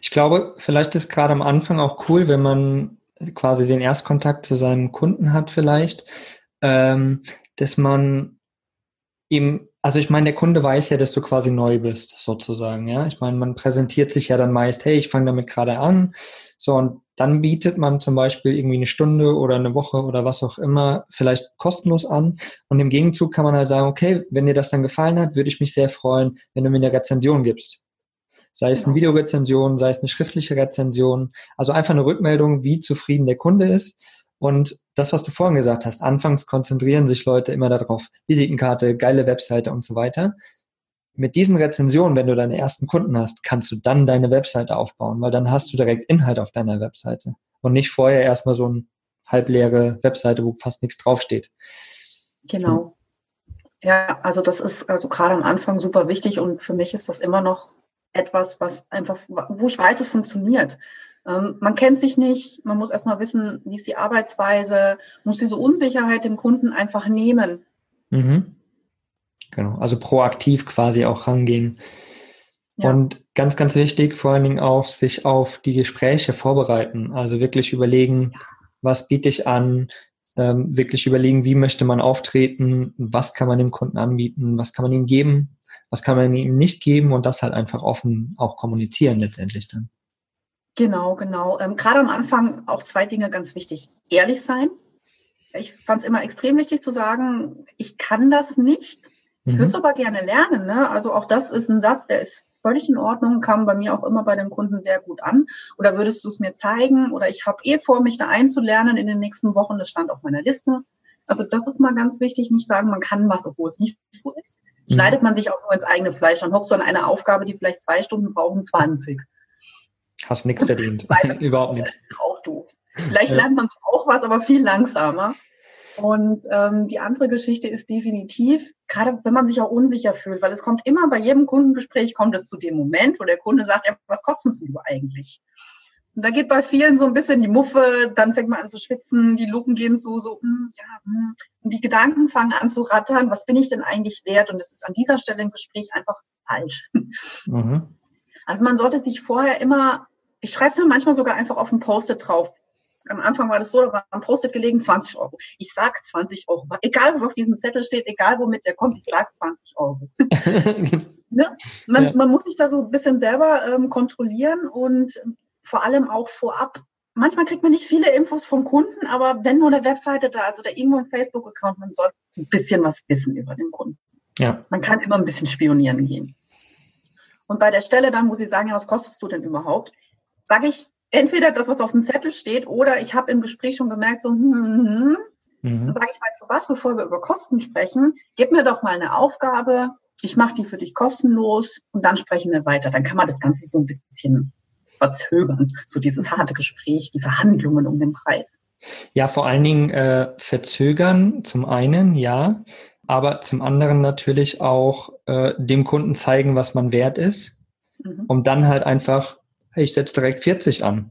Ich glaube, vielleicht ist gerade am Anfang auch cool, wenn man quasi den Erstkontakt zu seinem Kunden hat, vielleicht, ähm, dass man ihm also ich meine, der Kunde weiß ja, dass du quasi neu bist, sozusagen. Ja, ich meine, man präsentiert sich ja dann meist, hey, ich fange damit gerade an. So und dann bietet man zum Beispiel irgendwie eine Stunde oder eine Woche oder was auch immer vielleicht kostenlos an. Und im Gegenzug kann man halt sagen, okay, wenn dir das dann gefallen hat, würde ich mich sehr freuen, wenn du mir eine Rezension gibst. Sei es eine genau. Videorezension, sei es eine schriftliche Rezension. Also einfach eine Rückmeldung, wie zufrieden der Kunde ist. Und das, was du vorhin gesagt hast, anfangs konzentrieren sich Leute immer darauf, Visitenkarte, geile Webseite und so weiter. Mit diesen Rezensionen, wenn du deine ersten Kunden hast, kannst du dann deine Webseite aufbauen, weil dann hast du direkt Inhalt auf deiner Webseite und nicht vorher erstmal so eine halbleere Webseite, wo fast nichts draufsteht. Genau. Ja, also das ist also gerade am Anfang super wichtig und für mich ist das immer noch etwas, was einfach, wo ich weiß, es funktioniert. Ähm, man kennt sich nicht, man muss erstmal wissen, wie ist die Arbeitsweise, muss diese Unsicherheit dem Kunden einfach nehmen. Mhm. Genau, also proaktiv quasi auch rangehen. Ja. Und ganz, ganz wichtig, vor allen Dingen auch sich auf die Gespräche vorbereiten. Also wirklich überlegen, was biete ich an, ähm, wirklich überlegen, wie möchte man auftreten, was kann man dem Kunden anbieten, was kann man ihm geben, was kann man ihm nicht geben und das halt einfach offen auch kommunizieren letztendlich dann. Genau, genau. Ähm, Gerade am Anfang auch zwei Dinge ganz wichtig. Ehrlich sein. Ich fand es immer extrem wichtig zu sagen, ich kann das nicht. Ich würde es mhm. aber gerne lernen. Ne? Also auch das ist ein Satz, der ist völlig in Ordnung, kam bei mir auch immer bei den Kunden sehr gut an. Oder würdest du es mir zeigen? Oder ich habe eh vor, mich da einzulernen in den nächsten Wochen. Das stand auf meiner Liste. Also das ist mal ganz wichtig, nicht sagen, man kann was, obwohl es nicht so ist. Mhm. Schneidet man sich auch nur ins eigene Fleisch, dann hockst du an einer Aufgabe, die vielleicht zwei Stunden brauchen, 20. Hast nichts verdient. Überhaupt nichts. Auch doof. Vielleicht lernt man es auch was, aber viel langsamer. Und ähm, die andere Geschichte ist definitiv, gerade wenn man sich auch unsicher fühlt, weil es kommt immer bei jedem Kundengespräch, kommt es zu dem Moment, wo der Kunde sagt, ja, was kostet du eigentlich? Und da geht bei vielen so ein bisschen die Muffe, dann fängt man an zu schwitzen, die Luken gehen zu, so, hm, ja, hm. und die Gedanken fangen an zu rattern, was bin ich denn eigentlich wert? Und es ist an dieser Stelle im Gespräch einfach falsch. Mhm. Also man sollte sich vorher immer, ich schreibe es mir manchmal sogar einfach auf ein Post-it drauf. am Anfang war das so, da war ein Post-it gelegen, 20 Euro. Ich sag 20 Euro. Egal, was auf diesem Zettel steht, egal womit der kommt, ich sag 20 Euro. ne? man, ja. man muss sich da so ein bisschen selber ähm, kontrollieren und vor allem auch vorab manchmal kriegt man nicht viele Infos vom Kunden, aber wenn nur eine Webseite da ist oder irgendwo ein Facebook-Account, man sollte ein bisschen was wissen über den Kunden. Ja. Man kann immer ein bisschen spionieren gehen. Und bei der Stelle dann muss ich sagen, ja, was kostest du denn überhaupt? Sage ich entweder das, was auf dem Zettel steht, oder ich habe im Gespräch schon gemerkt, so, hm, hm, hm. Mhm. dann sage ich, weißt du was, bevor wir über Kosten sprechen, gib mir doch mal eine Aufgabe, ich mache die für dich kostenlos und dann sprechen wir weiter. Dann kann man das Ganze so ein bisschen verzögern, so dieses harte Gespräch, die Verhandlungen um den Preis. Ja, vor allen Dingen äh, verzögern zum einen, ja, aber zum anderen natürlich auch äh, dem Kunden zeigen, was man wert ist, mhm. um dann halt einfach, hey, ich setze direkt 40 an.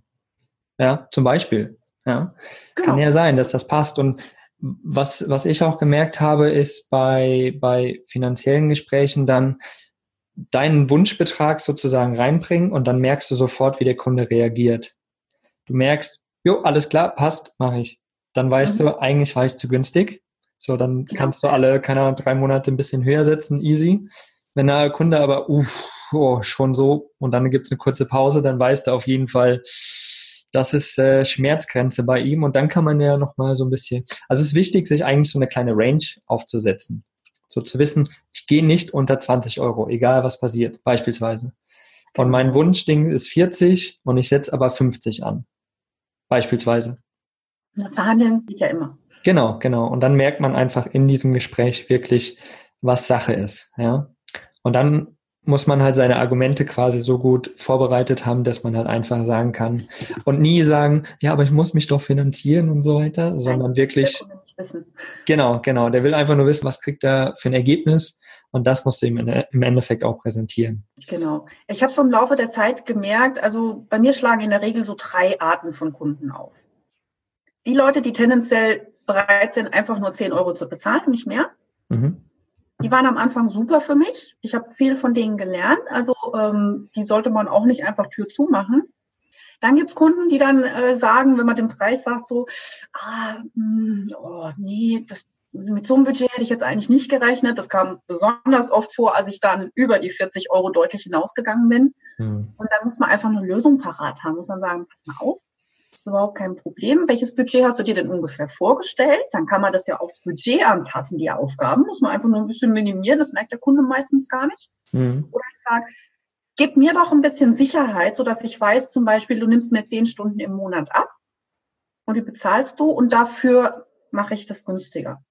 Ja, zum Beispiel. Ja. Genau. Kann ja sein, dass das passt. Und was, was ich auch gemerkt habe, ist bei, bei finanziellen Gesprächen dann, deinen Wunschbetrag sozusagen reinbringen und dann merkst du sofort, wie der Kunde reagiert. Du merkst, jo, alles klar, passt, mache ich. Dann weißt mhm. du, eigentlich war ich zu günstig. So, dann ja. kannst du alle, keine Ahnung, drei Monate ein bisschen höher setzen, easy. Wenn der Kunde aber, uff, oh, schon so, und dann gibt's eine kurze Pause, dann weißt du auf jeden Fall, das ist äh, Schmerzgrenze bei ihm und dann kann man ja nochmal so ein bisschen, also es ist wichtig, sich eigentlich so eine kleine Range aufzusetzen. So zu wissen, ich gehe nicht unter 20 Euro, egal was passiert, beispielsweise. Und mein Wunschding ist 40 und ich setze aber 50 an. Beispielsweise. Na, verhandeln geht ja immer. Genau, genau. Und dann merkt man einfach in diesem Gespräch wirklich, was Sache ist. Ja. Und dann muss man halt seine Argumente quasi so gut vorbereitet haben, dass man halt einfach sagen kann und nie sagen, ja, aber ich muss mich doch finanzieren und so weiter, sondern Nein, wirklich. Genau, genau. Der will einfach nur wissen, was kriegt er für ein Ergebnis und das musst du ihm im Endeffekt auch präsentieren. Genau. Ich habe so im Laufe der Zeit gemerkt, also bei mir schlagen in der Regel so drei Arten von Kunden auf. Die Leute, die tendenziell bereit sind, einfach nur 10 Euro zu bezahlen, nicht mehr. Mhm die waren am Anfang super für mich. Ich habe viel von denen gelernt. Also ähm, die sollte man auch nicht einfach Tür zumachen. Dann gibt's Kunden, die dann äh, sagen, wenn man den Preis sagt, so, ah, mh, hm, oh, nee, das, mit so einem Budget hätte ich jetzt eigentlich nicht gerechnet. Das kam besonders oft vor, als ich dann über die 40 Euro deutlich hinausgegangen bin. Mhm. Und dann muss man einfach eine Lösung parat haben. Muss man sagen, pass mal auf, das ist überhaupt kein Problem. Welches Budget hast du dir denn ungefähr vorgestellt? Dann kann man das ja aufs Budget anpassen, die Aufgaben. Muss man einfach nur ein bisschen minimieren. Das merkt der Kunde meistens gar nicht. Mhm. Oder ich sage, gib mir doch ein bisschen Sicherheit, sodass ich weiß, zum Beispiel, du nimmst mir zehn Stunden im Monat ab und die bezahlst du und dafür mache ich das günstiger.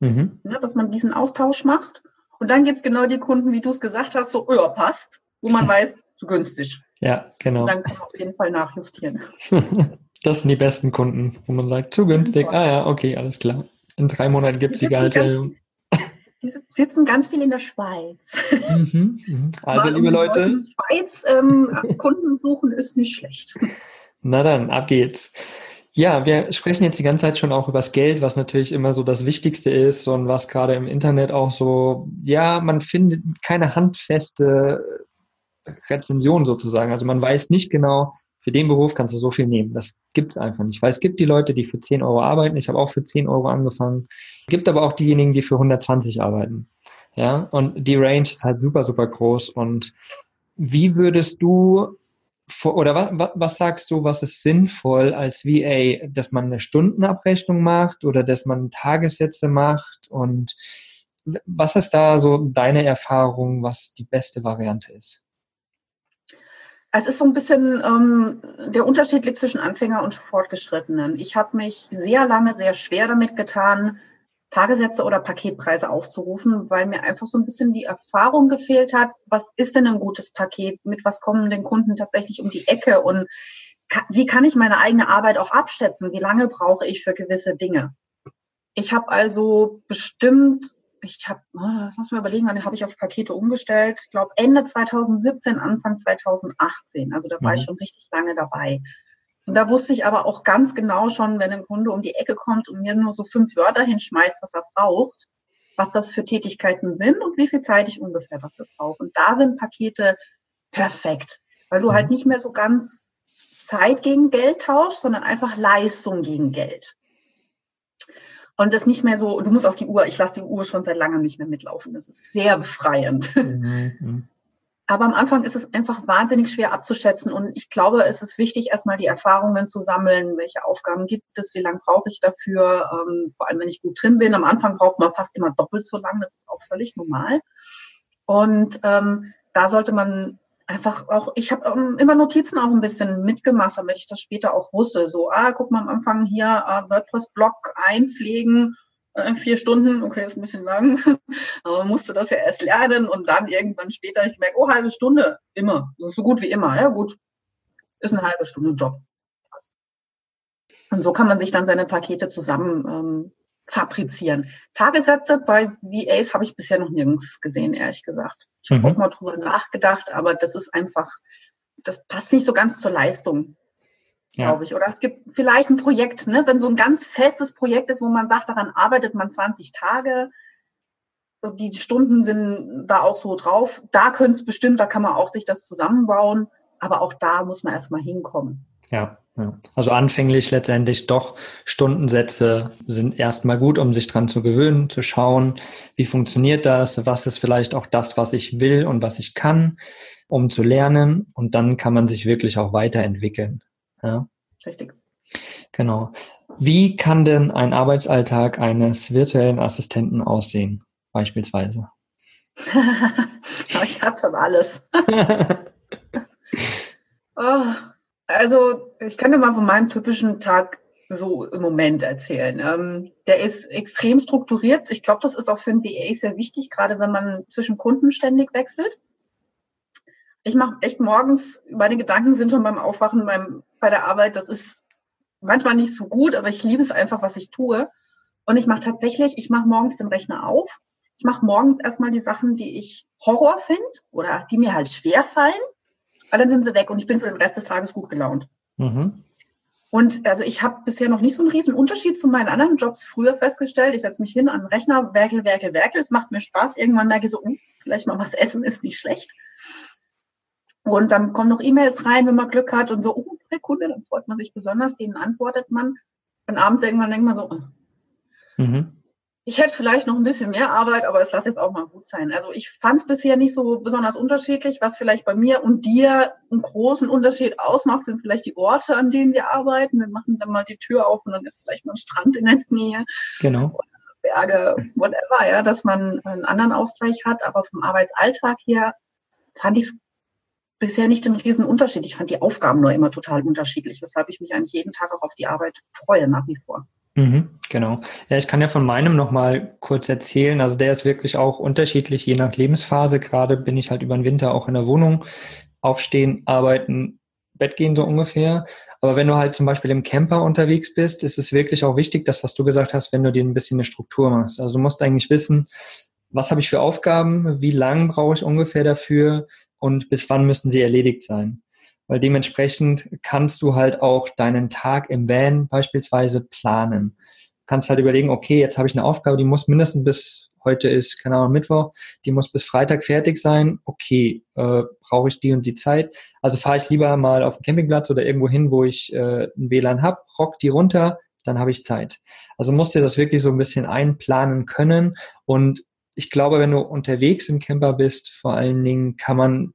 Mhm. Ja, dass man diesen Austausch macht. Und dann gibt es genau die Kunden, wie du es gesagt hast, so, ja, passt, wo man weiß, zu günstig. Ja, genau. Und dann kann man auf jeden Fall nachjustieren. das sind die besten Kunden, wo man sagt, zu günstig. Ah ja, okay, alles klar. In drei Monaten gibt es die Gehaltserhöhung. Die sitzen ganz viel in der Schweiz. Mhm, mhm. Also, liebe Leute. In der Schweiz ähm, Kunden suchen ist nicht schlecht. Na dann, ab geht's. Ja, wir sprechen jetzt die ganze Zeit schon auch über das Geld, was natürlich immer so das Wichtigste ist und was gerade im Internet auch so, ja, man findet keine handfeste Rezension sozusagen. Also man weiß nicht genau, für den Beruf kannst du so viel nehmen. Das gibt es einfach nicht. Weil es gibt die Leute, die für 10 Euro arbeiten. Ich habe auch für 10 Euro angefangen. Es gibt aber auch diejenigen, die für 120 arbeiten. Ja, und die Range ist halt super, super groß. Und wie würdest du oder was, was sagst du, was ist sinnvoll als VA, dass man eine Stundenabrechnung macht oder dass man Tagessätze macht und was ist da so deine Erfahrung, was die beste Variante ist? Es ist so ein bisschen, ähm, der Unterschied liegt zwischen Anfänger und Fortgeschrittenen. Ich habe mich sehr lange sehr schwer damit getan, Tagessätze oder Paketpreise aufzurufen, weil mir einfach so ein bisschen die Erfahrung gefehlt hat, was ist denn ein gutes Paket, mit was kommen den Kunden tatsächlich um die Ecke und wie kann ich meine eigene Arbeit auch abschätzen, wie lange brauche ich für gewisse Dinge. Ich habe also bestimmt ich habe, ah, lass mal überlegen, wann habe ich auf Pakete umgestellt? Ich glaube Ende 2017, Anfang 2018. Also da war mhm. ich schon richtig lange dabei. Und da wusste ich aber auch ganz genau schon, wenn ein Kunde um die Ecke kommt und mir nur so fünf Wörter hinschmeißt, was er braucht, was das für Tätigkeiten sind und wie viel Zeit ich ungefähr dafür brauche. Und da sind Pakete perfekt, weil du halt mhm. halt nicht mehr so ganz Zeit gegen Geld tauscht, sondern einfach Leistung gegen Geld. Und das nicht mehr so, du musst auf die Uhr, ich lasse die Uhr schon seit langem nicht mehr mitlaufen. Das ist sehr befreiend. Mhm. mhm. Aber am Anfang ist es einfach wahnsinnig schwer abzuschätzen. Und ich glaube, es ist wichtig, erstmal die Erfahrungen zu sammeln. Welche Aufgaben gibt es? Wie lange brauche ich dafür? Ähm, vor allem, wenn ich gut drin bin. Am Anfang braucht man fast immer doppelt so lang. Das ist auch völlig normal. Und ähm, da sollte man einfach auch, ich habe ähm, immer Notizen auch ein bisschen mitgemacht, damit ich das später auch wusste. So, ah, guck mal am Anfang hier äh, WordPress-Blog einpflegen äh, vier Stunden, okay, ist ein bisschen lang, aber man musste das ja erst lernen und dann irgendwann später ich gemerkt, oh, halbe Stunde, immer, so gut wie immer, ja gut, ist eine halbe Stunde Job. Und so kann man sich dann seine Pakete zusammen ähm, fabrizieren. Tagessätze bei VAs habe ich bisher noch nirgends gesehen, ehrlich gesagt. Ich habe mhm. auch mal drüber nachgedacht, aber das ist einfach, das passt nicht so ganz zur Leistung ja. glaube ich. Oder es gibt vielleicht ein Projekt, ne? wenn so ein ganz festes Projekt ist, wo man sagt, daran arbeitet man 20 Tage, die Stunden sind da auch so drauf. Da könnte es bestimmt, da kann man auch sich das zusammenbauen, aber auch da muss man erstmal hinkommen. Ja, ja. Also anfänglich letztendlich doch Stundensätze sind erstmal gut, um sich dran zu gewöhnen, zu schauen, wie funktioniert das, was ist vielleicht auch das, was ich will und was ich kann, um zu lernen und dann kann man sich wirklich auch weiterentwickeln. Ja. Richtig. Genau. Wie kann denn ein Arbeitsalltag eines virtuellen Assistenten aussehen, beispielsweise? ich habe schon alles. oh, also, ich kann dir mal von meinem typischen Tag so im Moment erzählen. Ähm, der ist extrem strukturiert. Ich glaube, das ist auch für ein BA sehr wichtig, gerade wenn man zwischen Kunden ständig wechselt ich mache echt morgens, meine Gedanken sind schon beim Aufwachen beim, bei der Arbeit. Das ist manchmal nicht so gut, aber ich liebe es einfach, was ich tue. Und ich mache tatsächlich, ich mache morgens den Rechner auf. Ich mache morgens erstmal die Sachen, die ich Horror finde oder die mir halt schwer fallen, weil dann sind sie weg und ich bin für den Rest des Tages gut gelaunt. Mhm. Und also ich habe bisher noch nicht so einen riesen Unterschied zu meinen anderen Jobs früher festgestellt. Ich setze mich hin an den Rechner, werkel, werkel, werkel. Es macht mir Spaß. Irgendwann merke ich so, uh, vielleicht mal was essen ist nicht schlecht. Und dann kommen noch E-Mails rein, wenn man Glück hat und so, oh, der Kunde, dann freut man sich besonders, denen antwortet man. Und abends irgendwann denkt man so, oh, mhm. Ich hätte vielleicht noch ein bisschen mehr Arbeit, aber es lasse jetzt auch mal gut sein. Also ich fand es bisher nicht so besonders unterschiedlich. Was vielleicht bei mir und dir einen großen Unterschied ausmacht, sind vielleicht die Orte, an denen wir arbeiten. Wir machen dann mal die Tür auf und dann ist vielleicht mal ein Strand in der Nähe. Genau. Berge, whatever, ja, dass man einen anderen Ausgleich hat. Aber vom Arbeitsalltag her fand ich es bisher nicht den riesen Unterschied. Ich fand die Aufgaben nur immer total unterschiedlich, weshalb ich mich eigentlich jeden Tag auch auf die Arbeit freue, nach wie vor. Mhm, genau. Ja, ich kann ja von meinem nochmal kurz erzählen. Also der ist wirklich auch unterschiedlich, je nach Lebensphase. Gerade bin ich halt über den Winter auch in der Wohnung. Aufstehen, arbeiten, Bett gehen so ungefähr. Aber wenn du halt zum Beispiel im Camper unterwegs bist, ist es wirklich auch wichtig, das, was du gesagt hast, wenn du dir ein bisschen eine Struktur machst. Also du musst eigentlich wissen, was habe ich für Aufgaben, wie lang brauche ich ungefähr dafür und bis wann müssen sie erledigt sein. Weil dementsprechend kannst du halt auch deinen Tag im Van beispielsweise planen. Du kannst halt überlegen, okay, jetzt habe ich eine Aufgabe, die muss mindestens bis heute ist, keine Ahnung, Mittwoch, die muss bis Freitag fertig sein. Okay, äh, brauche ich die und die Zeit. Also fahre ich lieber mal auf den Campingplatz oder irgendwo hin, wo ich äh, ein WLAN habe, rock die runter, dann habe ich Zeit. Also musst du das wirklich so ein bisschen einplanen können und ich glaube, wenn du unterwegs im Camper bist, vor allen Dingen kann man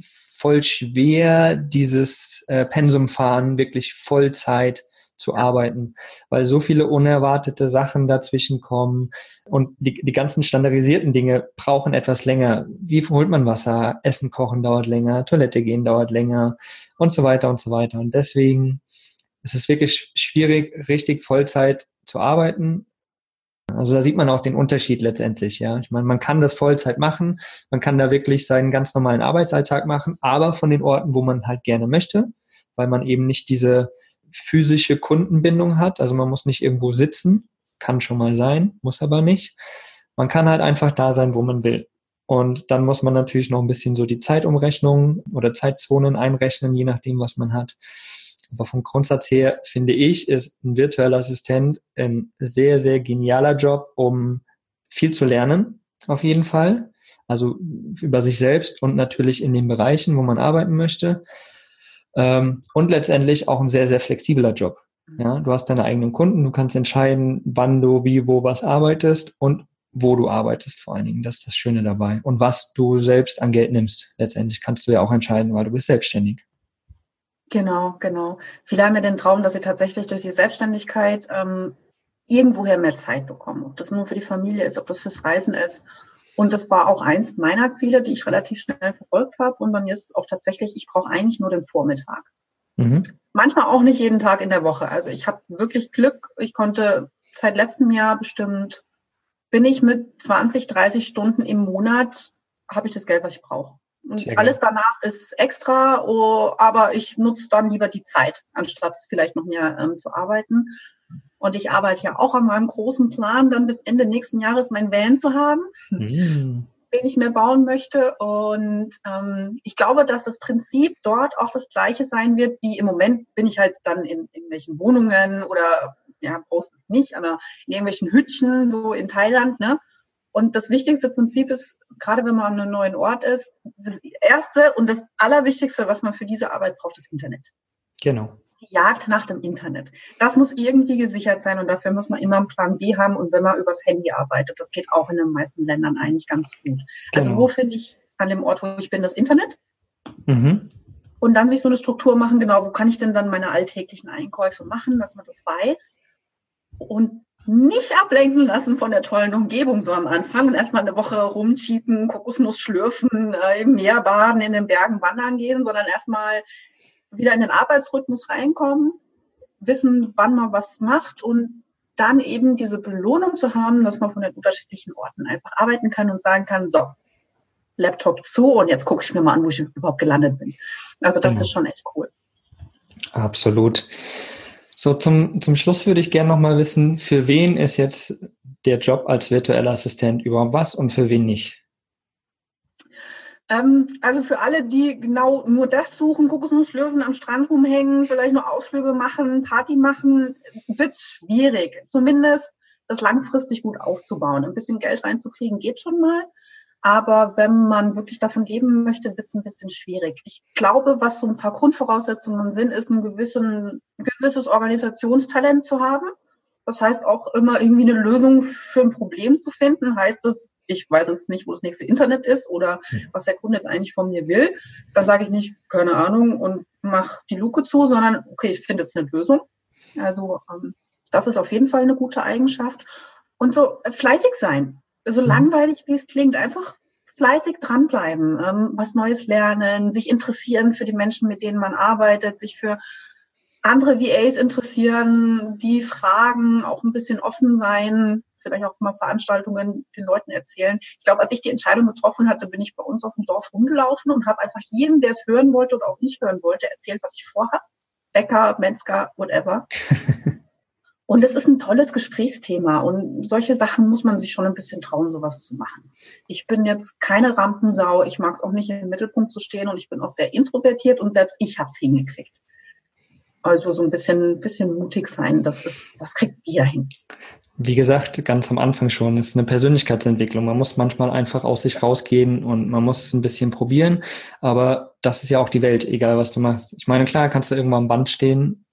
voll schwer dieses äh, Pensum fahren, wirklich Vollzeit zu arbeiten, weil so viele unerwartete Sachen dazwischen kommen und die, die ganzen standardisierten Dinge brauchen etwas länger. Wie holt man Wasser? Essen kochen dauert länger, Toilette gehen dauert länger und so weiter und so weiter. Und deswegen ist es wirklich schwierig, richtig Vollzeit zu arbeiten also da sieht man auch den Unterschied letztendlich, ja. Ich meine, man kann das Vollzeit machen, man kann da wirklich seinen ganz normalen Arbeitsalltag machen, aber von den Orten, wo man halt gerne möchte, weil man eben nicht diese physische Kundenbindung hat. Also man muss nicht irgendwo sitzen, kann schon mal sein, muss aber nicht. Man kann halt einfach da sein, wo man will. Und dann muss man natürlich noch ein bisschen so die Zeitumrechnung oder Zeitzonen einrechnen, je nachdem, was man hat. Aber vom Grundsatz her finde ich, ist ein virtueller Assistent ein sehr, sehr genialer Job, um viel zu lernen, auf jeden Fall. Also über sich selbst und natürlich in den Bereichen, wo man arbeiten möchte. Ähm, und letztendlich auch ein sehr, sehr flexibler Job. Ja, du hast deine eigenen Kunden, du kannst entscheiden, wann du wie, wo, was arbeitest und wo du arbeitest vor allen Dingen. Das ist das Schöne dabei. Und was du selbst an Geld nimmst. Letztendlich kannst du ja auch entscheiden, weil du bist selbstständig. Genau, genau. Viele haben ja den Traum, dass sie tatsächlich durch die Selbstständigkeit ähm, irgendwoher mehr Zeit bekommen. Ob das nur für die Familie ist, ob das fürs Reisen ist. Und das war auch eins meiner Ziele, die ich relativ schnell verfolgt habe. Und bei mir ist es auch tatsächlich, ich brauche eigentlich nur den Vormittag. Mhm. Manchmal auch nicht jeden Tag in der Woche. Also ich habe wirklich Glück. Ich konnte seit letztem Jahr bestimmt, bin ich mit 20, 30 Stunden im Monat, habe ich das Geld, was ich brauche. Und alles danach ist extra, oh, aber ich nutze dann lieber die Zeit, anstatt vielleicht noch mehr ähm, zu arbeiten. Und ich arbeite ja auch an meinem großen Plan, dann bis Ende nächsten Jahres mein Van zu haben, mhm. den ich mir bauen möchte. Und ähm, ich glaube, dass das Prinzip dort auch das gleiche sein wird, wie im Moment bin ich halt dann in irgendwelchen Wohnungen oder ja, brauchst nicht, aber in irgendwelchen Hütchen so in Thailand, ne? Und das wichtigste Prinzip ist, gerade wenn man an einem neuen Ort ist, das erste und das allerwichtigste, was man für diese Arbeit braucht, ist Internet. Genau. Die Jagd nach dem Internet. Das muss irgendwie gesichert sein und dafür muss man immer einen Plan B haben und wenn man übers Handy arbeitet, das geht auch in den meisten Ländern eigentlich ganz gut. Also genau. Also wo finde ich an dem Ort, wo ich bin, das Internet? Mhm. Und dann sich so eine Struktur machen, genau, wo kann ich denn dann meine alltäglichen Einkäufe machen, dass man das weiß. Und nicht ablenken lassen von der tollen Umgebung so am Anfang und erstmal eine Woche rumcheaten, Kokosnuss schlürfen, äh, im Meer baden, in den Bergen wandern gehen, sondern erstmal wieder in den Arbeitsrhythmus reinkommen, wissen, wann man was macht und dann eben diese Belohnung zu haben, dass man von den unterschiedlichen Orten einfach arbeiten kann und sagen kann, so, Laptop zu und jetzt gucke ich mir mal an, wo ich überhaupt gelandet bin. Also das genau. ist schon echt cool. Absolut. So, zum, zum Schluss würde ich gerne nochmal wissen, für wen ist jetzt der Job als virtueller Assistent überhaupt was und für wen nicht? Ähm, also für alle, die genau nur das suchen, Kokosnuss schlürfen, am Strand rumhängen, vielleicht nur Ausflüge machen, Party machen, wird schwierig. Zumindest das langfristig gut aufzubauen. Ein bisschen Geld reinzukriegen geht schon mal. Aber wenn man wirklich davon leben möchte, wird es ein bisschen schwierig. Ich glaube, was so ein paar Grundvoraussetzungen sind, ist ein, gewissen, ein gewisses Organisationstalent zu haben. Das heißt auch immer irgendwie eine Lösung für ein Problem zu finden. Heißt es, ich weiß jetzt nicht, wo das nächste Internet ist oder hm. was der Kunde jetzt eigentlich von mir will. Dann sage ich nicht, keine Ahnung und mach die Luke zu, sondern okay, ich finde jetzt eine Lösung. Also ähm, das ist auf jeden Fall eine gute Eigenschaft. Und so fleißig sein so mhm. langweilig wie es klingt, einfach fleißig dranbleiben, ähm, was Neues lernen, sich interessieren für die Menschen, mit denen man arbeitet, sich für andere VAs interessieren, die fragen, auch ein bisschen offen sein, vielleicht auch mal Veranstaltungen den Leuten erzählen. Ich glaube, als ich die Entscheidung getroffen hatte, bin ich bei uns auf dem Dorf rumgelaufen und habe einfach jedem, der es hören wollte oder auch nicht hören wollte, erzählt, was ich vorhabe. Bäcker, Metzger, whatever. Und es ist ein tolles Gesprächsthema und solche Sachen muss man sich schon ein bisschen trauen, sowas zu machen. Ich bin jetzt keine Rampensau, ich mag es auch nicht im Mittelpunkt zu stehen und ich bin auch sehr introvertiert und selbst ich habe es hingekriegt. Also so ein bisschen, bisschen mutig sein, das ist, das kriegt jeder hin. Wie gesagt, ganz am Anfang schon, ist eine Persönlichkeitsentwicklung. Man muss manchmal einfach aus sich rausgehen und man muss ein bisschen probieren. Aber das ist ja auch die Welt, egal was du machst. Ich meine, klar, kannst du irgendwann am Band stehen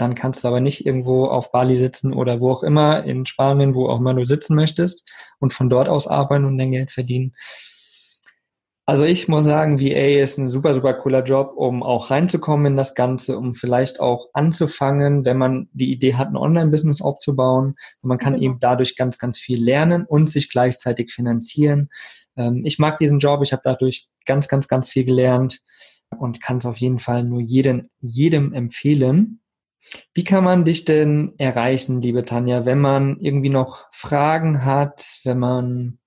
dann kannst du aber nicht irgendwo auf Bali sitzen oder wo auch immer, in Spanien, wo auch immer du sitzen möchtest und von dort aus arbeiten und dein Geld verdienen. Also ich muss sagen, VA ist ein super, super cooler Job, um auch reinzukommen in das Ganze, um vielleicht auch anzufangen, wenn man die Idee hat, ein Online-Business aufzubauen. Und man kann genau. eben dadurch ganz, ganz viel lernen und sich gleichzeitig finanzieren. Ähm, ich mag diesen Job, ich habe dadurch ganz, ganz, ganz viel gelernt und kann es auf jeden Fall nur jedem, jedem empfehlen. Wie kann man dich denn erreichen, liebe Tanja, wenn man irgendwie noch Fragen hat, wenn man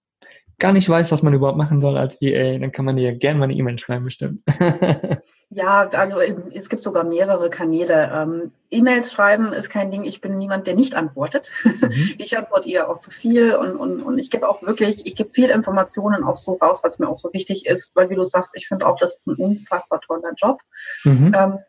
gar nicht weiß, was man überhaupt machen soll als VA, dann kann man dir gerne mal eine E-Mail schreiben, bestimmt. ja, also es gibt sogar mehrere Kanäle. Ähm, E-Mails schreiben ist kein Ding. Ich bin niemand, der nicht antwortet. Mhm. Ich antworte eher auch zu viel und, und, und ich gebe auch wirklich, ich gebe viel Informationen auch so raus, was mir auch so wichtig ist, weil wie du sagst, ich finde auch, das ist ein unfassbar toller Job. Mhm. Ähm,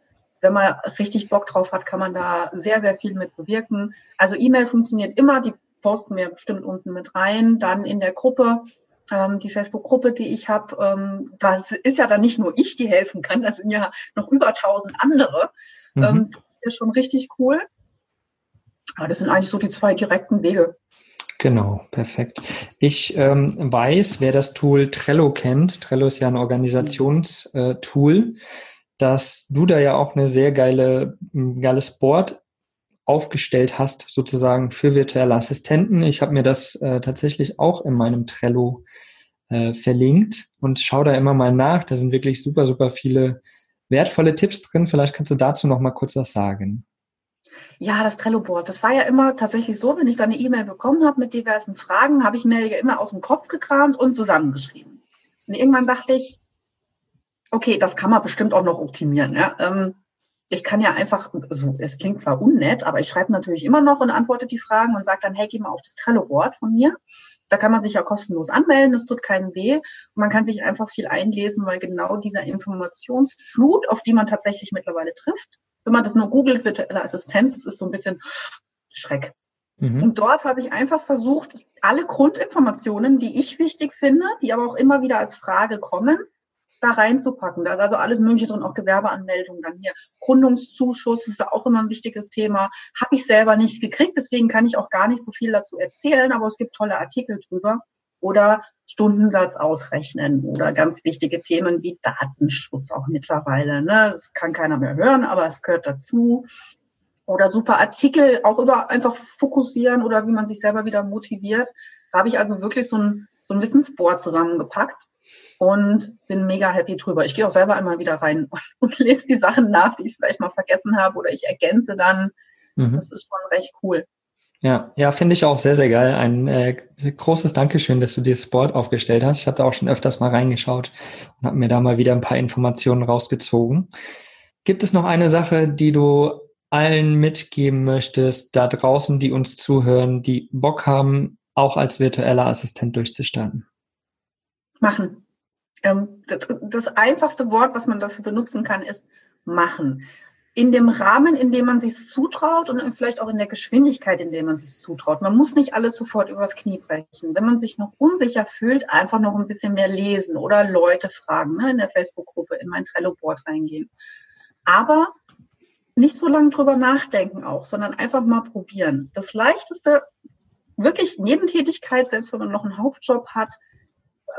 wenn man richtig Bock drauf hat, kann man da sehr, sehr viel mit bewirken. Also E-Mail funktioniert immer, die posten wir bestimmt unten mit rein. Dann in der Gruppe Ähm, die Facebook-Gruppe, die ich habe, ähm, da ist ja dann nicht nur ich, die helfen kann, das sind ja noch über tausend andere. Mhm. Ähm, das ist schon richtig cool. Aber das sind eigentlich so die zwei direkten Wege. Genau, perfekt. Ich ähm, weiß, wer das Tool Trello kennt. Trello ist ja ein Organisationstool, äh, dass du da ja auch eine sehr geile, ein geiles Board aufgestellt hast, sozusagen für virtuelle Assistenten. Ich habe mir das äh, tatsächlich auch in meinem Trello äh, verlinkt und schaue da immer mal nach. Da sind wirklich super, super viele wertvolle Tipps drin. Vielleicht kannst du dazu noch mal kurz was sagen. Ja, das Trello-Board. Das war ja immer tatsächlich so, wenn ich dann eine E-Mail bekommen habe mit diversen Fragen, habe ich mir ja immer aus dem Kopf gekramt und zusammengeschrieben. Und irgendwann dachte ich, okay, das kann man bestimmt auch noch optimieren. Ja? Ähm, ich kann ja einfach, also es klingt zwar unnett, aber ich schreibe natürlich immer noch und antworte die Fragen und sage dann, hey, geh mal auf das Trello-Board von mir. Da kann man sich ja kostenlos anmelden, das tut keinen weh. Und man kann sich einfach viel einlesen, weil genau dieser Informationsflut, auf die man tatsächlich mittlerweile trifft, wenn man das nur googelt, virtuelle Assistenz, das ist so ein bisschen Schreck. Mhm. Und dort habe ich einfach versucht, alle Grundinformationen, die ich wichtig finde, die aber auch immer wieder als Frage kommen, da reinzupacken. Da ist also alles Mögliche drin, auch Gewerbeanmeldungen dann hier. Gründungszuschuss ist auch immer ein wichtiges Thema. Habe ich selber nicht gekriegt, deswegen kann ich auch gar nicht so viel dazu erzählen, aber es gibt tolle Artikel drüber. Oder Stundensatz ausrechnen oder ganz wichtige Themen wie Datenschutz auch mittlerweile. Ne? Das kann keiner mehr hören, aber es gehört dazu. Oder super Artikel auch über einfach fokussieren oder wie man sich selber wieder motiviert. Da habe ich also wirklich so ein, so ein Wissensboard zusammengepackt und bin mega happy drüber. Ich gehe auch selber immer wieder rein und, und lese die Sachen nach, die ich vielleicht mal vergessen habe oder ich ergänze dann. Mhm. Das ist schon recht cool. Ja, ja, finde ich auch sehr, sehr geil. Ein äh, großes Dankeschön, dass du dieses Board aufgestellt hast. Ich habe da auch schon öfters mal reingeschaut und habe mir da mal wieder ein paar Informationen rausgezogen. Gibt es noch eine Sache, die du allen mitgeben möchtest, da draußen, die uns zuhören, die Bock haben, auch als virtueller Assistent durchzustarten? Machen. Ähm, das, das einfachste Wort, was man dafür benutzen kann, ist machen in dem Rahmen, in dem man sich zutraut und vielleicht auch in der Geschwindigkeit, in der man sich zutraut. Man muss nicht alles sofort übers Knie brechen. Wenn man sich noch unsicher fühlt, einfach noch ein bisschen mehr lesen oder Leute fragen, ne, in der Facebook-Gruppe, in mein Trello-Board reingehen. Aber nicht so lange drüber nachdenken auch, sondern einfach mal probieren. Das leichteste, wirklich Nebentätigkeit, selbst wenn man noch einen Hauptjob hat,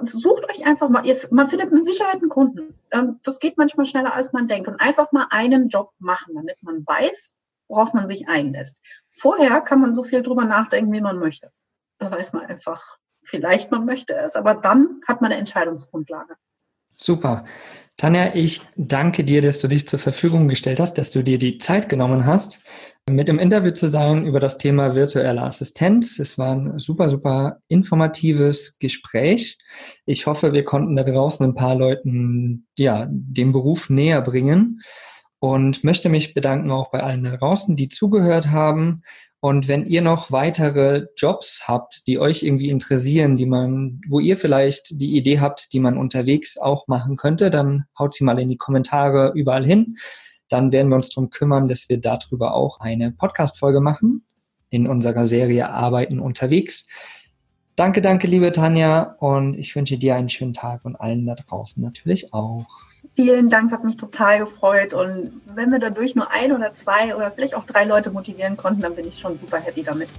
sucht euch einfach mal, ihr, man findet mit Sicherheit einen Kunden. Ähm, das geht manchmal schneller, als man denkt. Und einfach mal einen Job machen, damit man weiß, worauf man sich einlässt. Vorher kann man so viel drüber nachdenken, wie man möchte. Da weiß man einfach, vielleicht man möchte es, aber dann hat man eine Entscheidungsgrundlage. Super. Tanja, ich danke dir, dass du dich zur Verfügung gestellt hast, dass du dir die Zeit genommen hast, mit im Interview zu sein über das Thema virtuelle Assistenz. Es war ein super, super informatives Gespräch. Ich hoffe, wir konnten da draußen ein paar Leuten, ja, den Beruf näher bringen und möchte mich bedanken auch bei allen da draußen, die zugehört haben und wenn ihr noch weitere Jobs habt, die euch irgendwie interessieren, die man, wo ihr vielleicht die Idee habt, die man unterwegs auch machen könnte, dann haut sie mal in die Kommentare überall hin. Dann werden wir uns darum kümmern, dass wir darüber auch eine Podcast-Folge machen in unserer Serie Arbeiten unterwegs. Danke, danke, liebe Tanja, und ich wünsche dir einen schönen Tag und allen da draußen natürlich auch. Vielen Dank, hat mich total gefreut. Und wenn wir dadurch nur ein oder zwei oder vielleicht auch drei Leute motivieren konnten, dann bin ich schon super happy damit.